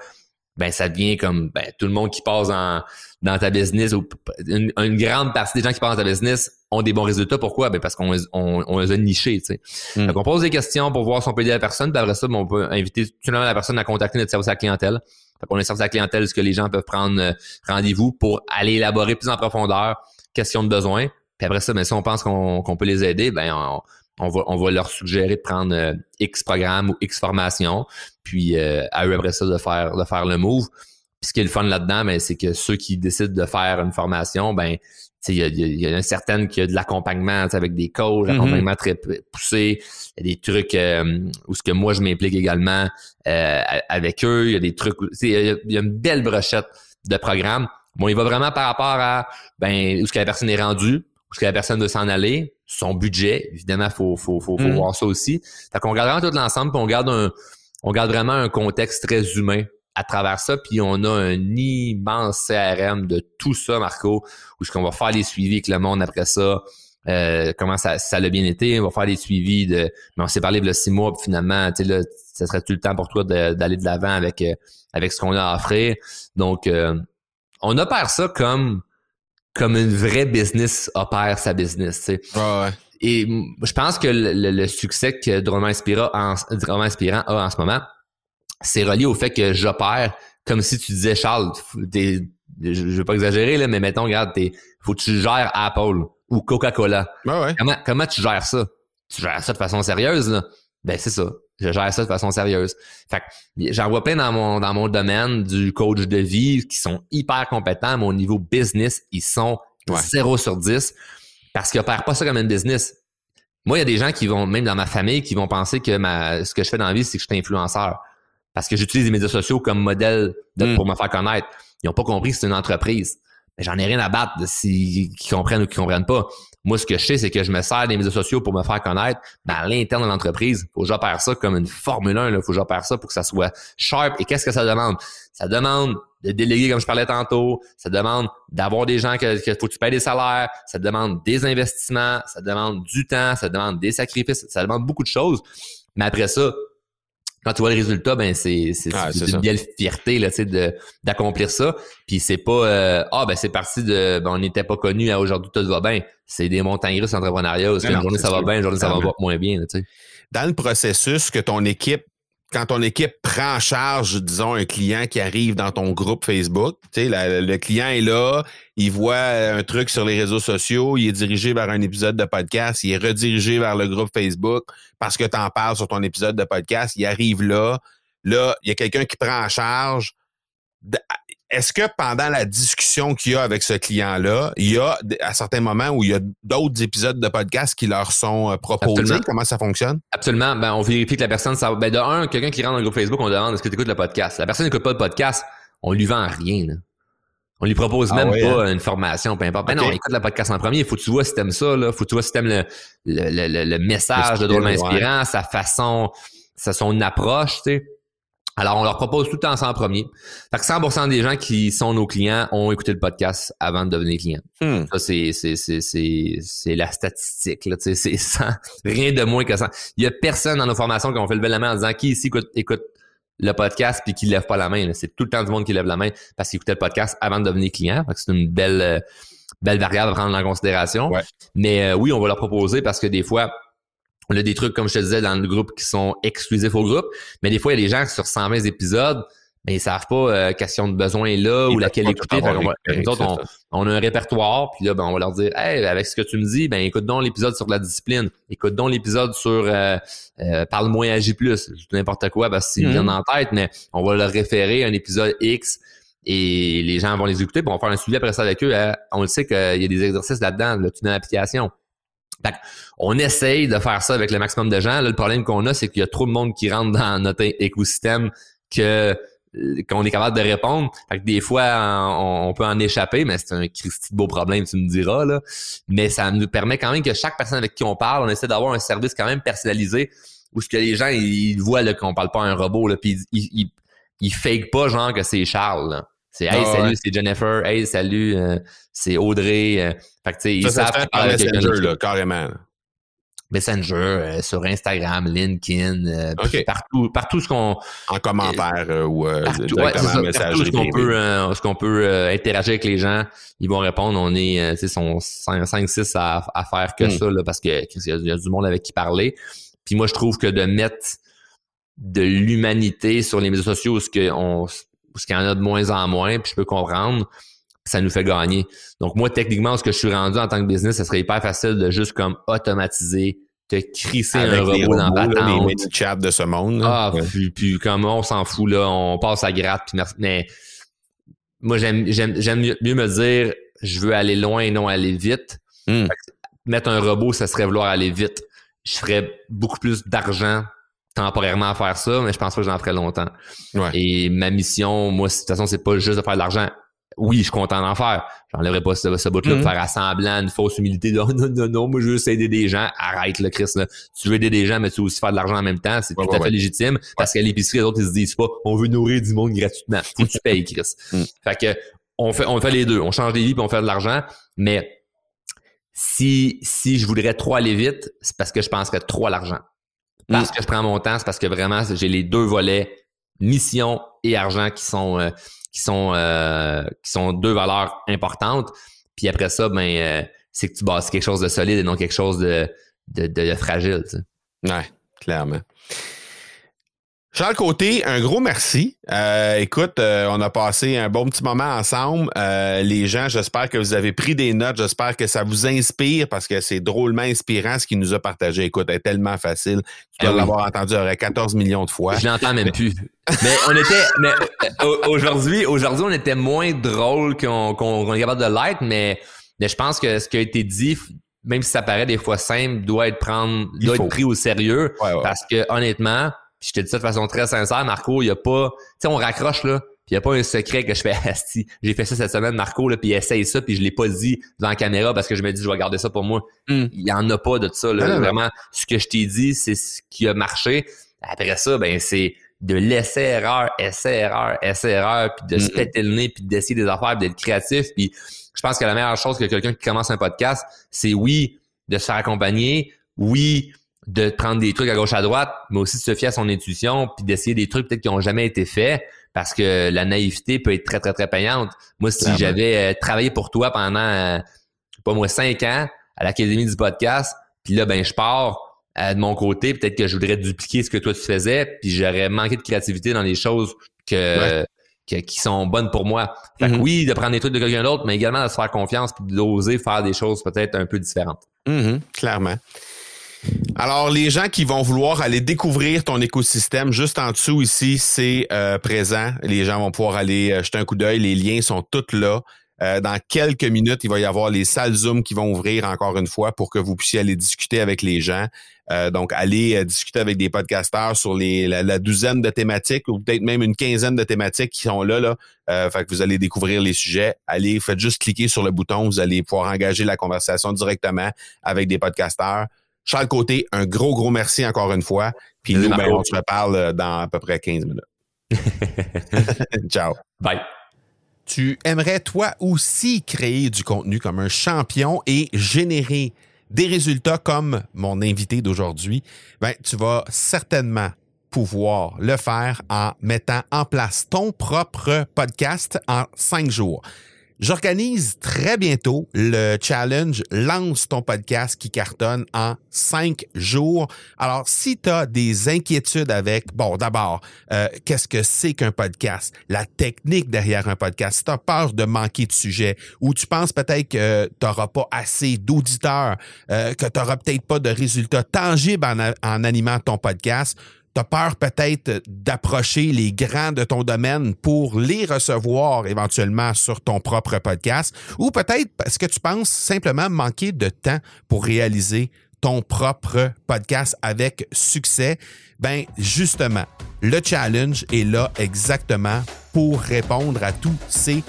ben ça devient comme ben, tout le monde qui passe en, dans ta business ou une, grande partie des gens qui passent dans ta business ont des bons résultats. Pourquoi? Ben parce qu'on on, on les a nichés. Tu sais. Mm. on pose des questions pour voir si on peut aider la personne, puis après ça, ben, on peut inviter tout la personne à contacter notre service à la clientèle. Fait qu'on a un service à la clientèle, ce que les gens peuvent prendre euh, rendez-vous pour aller élaborer plus en profondeur, question de besoin. Puis après ça, ben, si on pense qu'on peut les aider, ben on, on va, on va leur suggérer de prendre euh, X programme ou X formation, puis euh, à eux après ça de faire, de faire le move. Puis ce qui est le fun là-dedans, ben, c'est que ceux qui décident de faire une formation, ben, il y a, y, a, une certaine qui a de l'accompagnement avec des coachs, mm-hmm. l'accompagnement très poussé. Il y a des trucs euh, où ce que moi je m'implique également avec eux. Il y a des trucs, il y, a, il y a une belle brochette de programmes. Bon, il va vraiment par rapport à ben où ce que la personne est rendue, où ce que la personne doit s'en aller, son budget. Évidemment, faut, faut, faut, faut mm. voir ça aussi. Fait qu'on regarde vraiment tout l'ensemble, puis on garde un, on garde vraiment un contexte très humain à travers ça, puis on a un immense CRM de tout ça, Marco, où ce qu'on va faire les suivis avec le monde après ça, euh, comment ça, ça l'a bien été, on va faire les suivis de. Mais on s'est parlé de le six mois, puis finalement, tu sais, là, ça serait tout le temps pour toi d'aller de l'avant avec, euh, avec ce qu'on a à offrir. Donc, euh, on opère ça comme comme une vraie business opère sa business. Tu sais. ouais. Et je pense que le, succès que Drôlement Inspirant, en, Inspirant a en ce moment, c'est relié au fait que j'opère comme si tu disais, Charles, je, je veux pas exagérer, là, mais mettons, regarde, t'es, faut que tu gères Apple ou Coca-Cola. ouais. Comment, comment tu gères ça? Tu gères ça de façon sérieuse, là? Ben, c'est ça. Je gère ça de façon sérieuse. Fait j'en vois plein dans mon, dans mon domaine du coach de vie qui sont hyper compétents. Mais au niveau business, ils sont 0 sur 10 parce qu'ils opèrent pas ça comme un business. Moi, il y a des gens qui vont, même dans ma famille, qui vont penser que ma, ce que je fais dans la vie, c'est que je suis influenceur. Parce que j'utilise les médias sociaux comme modèle hmm. pour me faire connaître. Ils n'ont pas compris que c'est une entreprise. J'en ai rien à battre de s'ils comprennent ou qu'ils comprennent pas. Moi, ce que je sais, c'est que je me sers des médias sociaux pour me faire connaître. Mais à l'interne de l'entreprise, faut que j'opère ça comme une Formule 1. Il faut que j'opère ça pour que ça soit sharp. Et qu'est-ce que ça demande? Ça demande de déléguer, comme je parlais tantôt. Ça demande d'avoir des gens que, que faut que tu payes des salaires. Ça demande des investissements. Ça demande du temps. Ça demande des sacrifices. Ça demande beaucoup de choses. Mais après ça, quand tu vois le résultat, ben c'est c'est une belle fierté là, tu sais, d'accomplir ça. Puis c'est pas euh, ah ben c'est parti de ben, on n'était pas connu à aujourd'hui tout va bien. C'est des montagnes russes entrepreneuriat. Une journée ça va bien, une journée ça va moins bien. tu sais. Dans le processus que ton équipe quand ton équipe prend en charge, disons, un client qui arrive dans ton groupe Facebook, sais, le client est là, il voit un truc sur les réseaux sociaux, il est dirigé vers un épisode de podcast, il est redirigé vers le groupe Facebook parce que tu en parles sur ton épisode de podcast, il arrive là, là, il y a quelqu'un qui prend en charge est-ce que pendant la discussion qu'il y a avec ce client-là, il y a à certains moments où il y a d'autres épisodes de podcast qui leur sont euh, proposés? Comment ça fonctionne? Absolument. Ben, on vérifie que la personne, ça, ben, de un, quelqu'un qui rentre dans le groupe Facebook, on demande est-ce que tu écoutes le podcast? La personne n'écoute pas le podcast, on lui vend rien. Là. On lui propose ah même pas hein? une formation, peu importe. Ben non, écoute le podcast en premier. Il faut que tu vois si t'aimes ça, là. Faut que tu vois si t'aimes le, le, le, le, message de drôle inspirant, sa façon, sa, son approche, tu sais. Alors, on leur propose tout le temps ça en premier. Fait que 100% des gens qui sont nos clients ont écouté le podcast avant de devenir clients. Hmm. Ça, c'est, c'est, c'est, c'est, c'est la statistique, là. C'est ça. Rien de moins que ça. Il y a personne dans nos formations qui ont fait lever la main en disant qui ici écoute, écoute le podcast puis qui lève pas la main. C'est tout le temps du monde qui lève la main parce qu'il écoutait le podcast avant de devenir client. Fait que c'est une belle, belle variable à prendre en considération. Mais euh, oui, on va leur proposer parce que des fois, on a des trucs, comme je te disais, dans le groupe qui sont exclusifs au groupe. Mais des fois, il y a des gens qui, sur 120 épisodes, mais ils savent pas euh, question de besoin est là ou laquelle écouter. on, a un répertoire, puis là, ben, on va leur dire Hey, avec ce que tu me dis, ben écoute donc l'épisode sur la discipline, écoute donc l'épisode sur euh, euh, Parle-moi Agis plus, n'importe quoi, parce c'est mm en tête, mais on va leur référer un épisode X et les gens vont les écouter, puis on va faire un suivi après ça avec eux. Hein. On le sait qu'il y a des exercices là-dedans, là, tu dans l'application on essaye de faire ça avec le maximum de gens. le problème qu'on a, c'est qu'il y a trop de monde qui rentre dans notre écosystème que euh, qu'on est capable de répondre. Fait des fois, on, peut en échapper, mais c'est un Christy beau problème, tu me diras. Mais ça nous permet quand même que chaque personne avec qui on parle, on essaie d'avoir un service quand même personnalisé où ce que les gens ils, voient qu'on parle pas à un robot, puis ils, ils, ils, fake pas genre que c'est Charles. C'est Hey, ah, salut, c'est Jennifer. Hey, salut, euh, c'est Audrey. Euh. fait que, tu sais, ils ça, savent par Messenger, là, carrément. Messenger, euh, sur Instagram, LinkedIn, partout, partout ce qu'on. En commentaire ou partout, directement ouais, Partout ce qu'on peut, ce qu'on peut interagir avec les gens, ils vont répondre. On est, tu sais, sont 5-6 à, à, faire que hmm. ça, là, parce que qu'il y, a du monde avec qui parler. Puis moi, je trouve que de mettre de l'humanité sur les médias sociaux, ce qu'on parce qu'il y en a de moins en moins, puis je peux comprendre, ça nous fait gagner. Donc moi, techniquement, ce que je suis rendu en tant que business, ça serait hyper facile de juste comme automatiser, te crisser un robot dans la patente. Les de ce monde. Ah, puis, puis comme on s'en fout, là, on passe à gratte, puis merci. Mais moi, j'aime, j'aime, j'aime mieux, me dire, je veux aller loin et non aller vite. Hmm. Mettre un robot, ça serait vouloir aller vite. Je ferais beaucoup plus d'argent temporairement à faire ça, mais je pense pas que j'en ferai longtemps. Et ma mission, moi, de toute façon, c'est pas juste de faire de l'argent. Oui, je suis content d'en faire. J'enlèverai pas ce, ce bout-là de mm-hmm. faire assemblant une fausse humilité. Non, non, non, non, moi, je veux juste aider des gens. Arrête, le Chris, là. Tu veux aider des gens, mais tu veux aussi faire de l'argent en même temps. C'est tout à fait légitime. Parce qu'à l'épicerie, les autres, ils se disent pas, on veut nourrir du monde gratuitement. Faut que tu payes, Chris. Mm. Fait que, on fait, on fait les deux. On change des vies puis on fait de l'argent. Mais si, si je voudrais trop aller vite, c'est parce que je penserais trop à l'argent. Parce que je prends mon temps, c'est parce que vraiment, j'ai les deux volets, mission et argent, qui sont euh, qui sont euh, qui sont deux valeurs importantes. Puis après ça, ben euh, c'est que tu bosses quelque chose de solide et non quelque chose de, de, fragile. Tu. Ouais, clairement. Charles Côté, un gros merci. Euh, écoute, euh, on a passé un bon petit moment ensemble. Euh, les gens, j'espère que vous avez pris des notes. J'espère que ça vous inspire parce que c'est drôlement inspirant ce qu'il nous a partagé. Écoute, c'est tellement facile. Tu dois eh l'avoir entendu 14 millions de fois. Je l'entends même plus. mais on était, mais aujourd'hui, aujourd'hui, on était moins drôle qu'on est capable de l'être, mais, mais je pense que ce qui a été dit, même si ça paraît des fois simple, doit être prendre, doit être pris au sérieux. Parce que honnêtement, puis je te dis ça de façon très sincère, Marco, il y a pas, tu sais, on raccroche là, il n'y a pas un secret que je fais Asti, j'ai fait ça cette semaine, Marco, là, puis essaye ça, puis je l'ai pas dit devant la caméra parce que je me dis je vais garder ça pour moi. Mm. Il y en a pas de ça. Là. Ah. Vraiment, ce que je t'ai dit, c'est ce qui a marché. Après ça, ben c'est de laisser erreur, essai erreur, essai erreur, puis de se Mm. péter le nez, puis d'essayer des affaires, puis d'être créatif. Puis je pense que la meilleure chose que quelqu'un qui commence un podcast, c'est oui de se faire accompagner, oui de prendre des trucs à gauche à droite, mais aussi de se fier à son intuition, puis d'essayer des trucs peut-être qui ont jamais été faits, parce que la naïveté peut être très très très payante. Moi, si j'avais euh, travaillé pour toi pendant euh, pas moi cinq ans à l'académie du podcast, puis là ben je pars euh, de mon côté, peut-être que je voudrais dupliquer ce que toi tu faisais, puis j'aurais manqué de créativité dans les choses que, que- qui sont bonnes pour moi. Fait que Mhm. oui, de prendre des trucs de quelqu'un d'autre, mais également de se faire confiance puis d'oser faire des choses peut-être un peu différentes. Mhm, clairement. Alors, les gens qui vont vouloir aller découvrir ton écosystème, juste en dessous ici, c'est euh, présent. Les gens vont pouvoir aller euh, jeter un coup d'œil. Les liens sont tous là. Euh, dans quelques minutes, il va y avoir les salles Zoom qui vont ouvrir encore une fois pour que vous puissiez aller discuter avec les gens. Donc, aller euh, discuter avec des podcasteurs sur la, douzaine de thématiques ou peut-être même une quinzaine de thématiques qui sont là. là. Fait que vous allez découvrir les sujets. Allez, faites juste cliquer sur le bouton. Vous allez pouvoir engager la conversation directement avec des podcasteurs. Charles Côté, un gros, gros merci encore une fois. Puis nous, ben, on se reparle euh, dans à peu près 15 minutes. Ciao. Bye. Tu aimerais toi aussi créer du contenu comme un champion et générer des résultats comme mon invité d'aujourd'hui, ben, tu vas certainement pouvoir le faire en mettant en place ton propre podcast en cinq jours. J'organise très bientôt le challenge Lance ton podcast qui cartonne en cinq jours. Alors, si tu as des inquiétudes avec, bon, d'abord, euh, qu'est-ce que c'est qu'un podcast? La technique derrière un podcast. Si tu as peur de manquer de sujet ou tu penses peut-être que tu n'auras pas assez d'auditeurs, euh, que tu n'auras peut-être pas de résultats tangibles en, animant ton podcast, peur peut-être d'approcher les grands de ton domaine pour les recevoir éventuellement sur ton propre podcast ou peut-être parce que tu penses simplement manquer de temps pour réaliser ton propre podcast avec succès, ben justement, le challenge est là exactement pour répondre à tous ces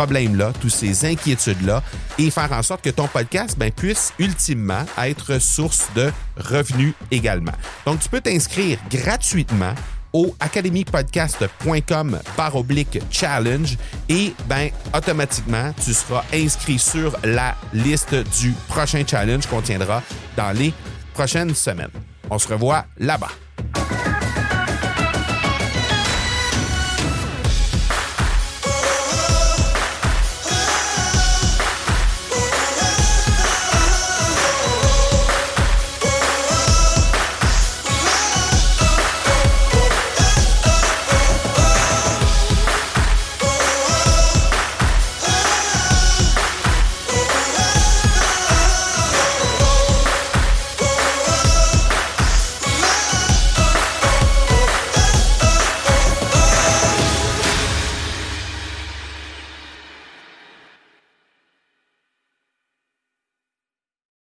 problèmes-là, toutes ces inquiétudes-là et faire en sorte que ton podcast ben, puisse ultimement être source de revenus également. Donc, tu peux t'inscrire gratuitement au academypodcast.com par oblique challenge et ben automatiquement tu seras inscrit sur la liste du prochain challenge qu'on tiendra dans les prochaines semaines. On se revoit là-bas.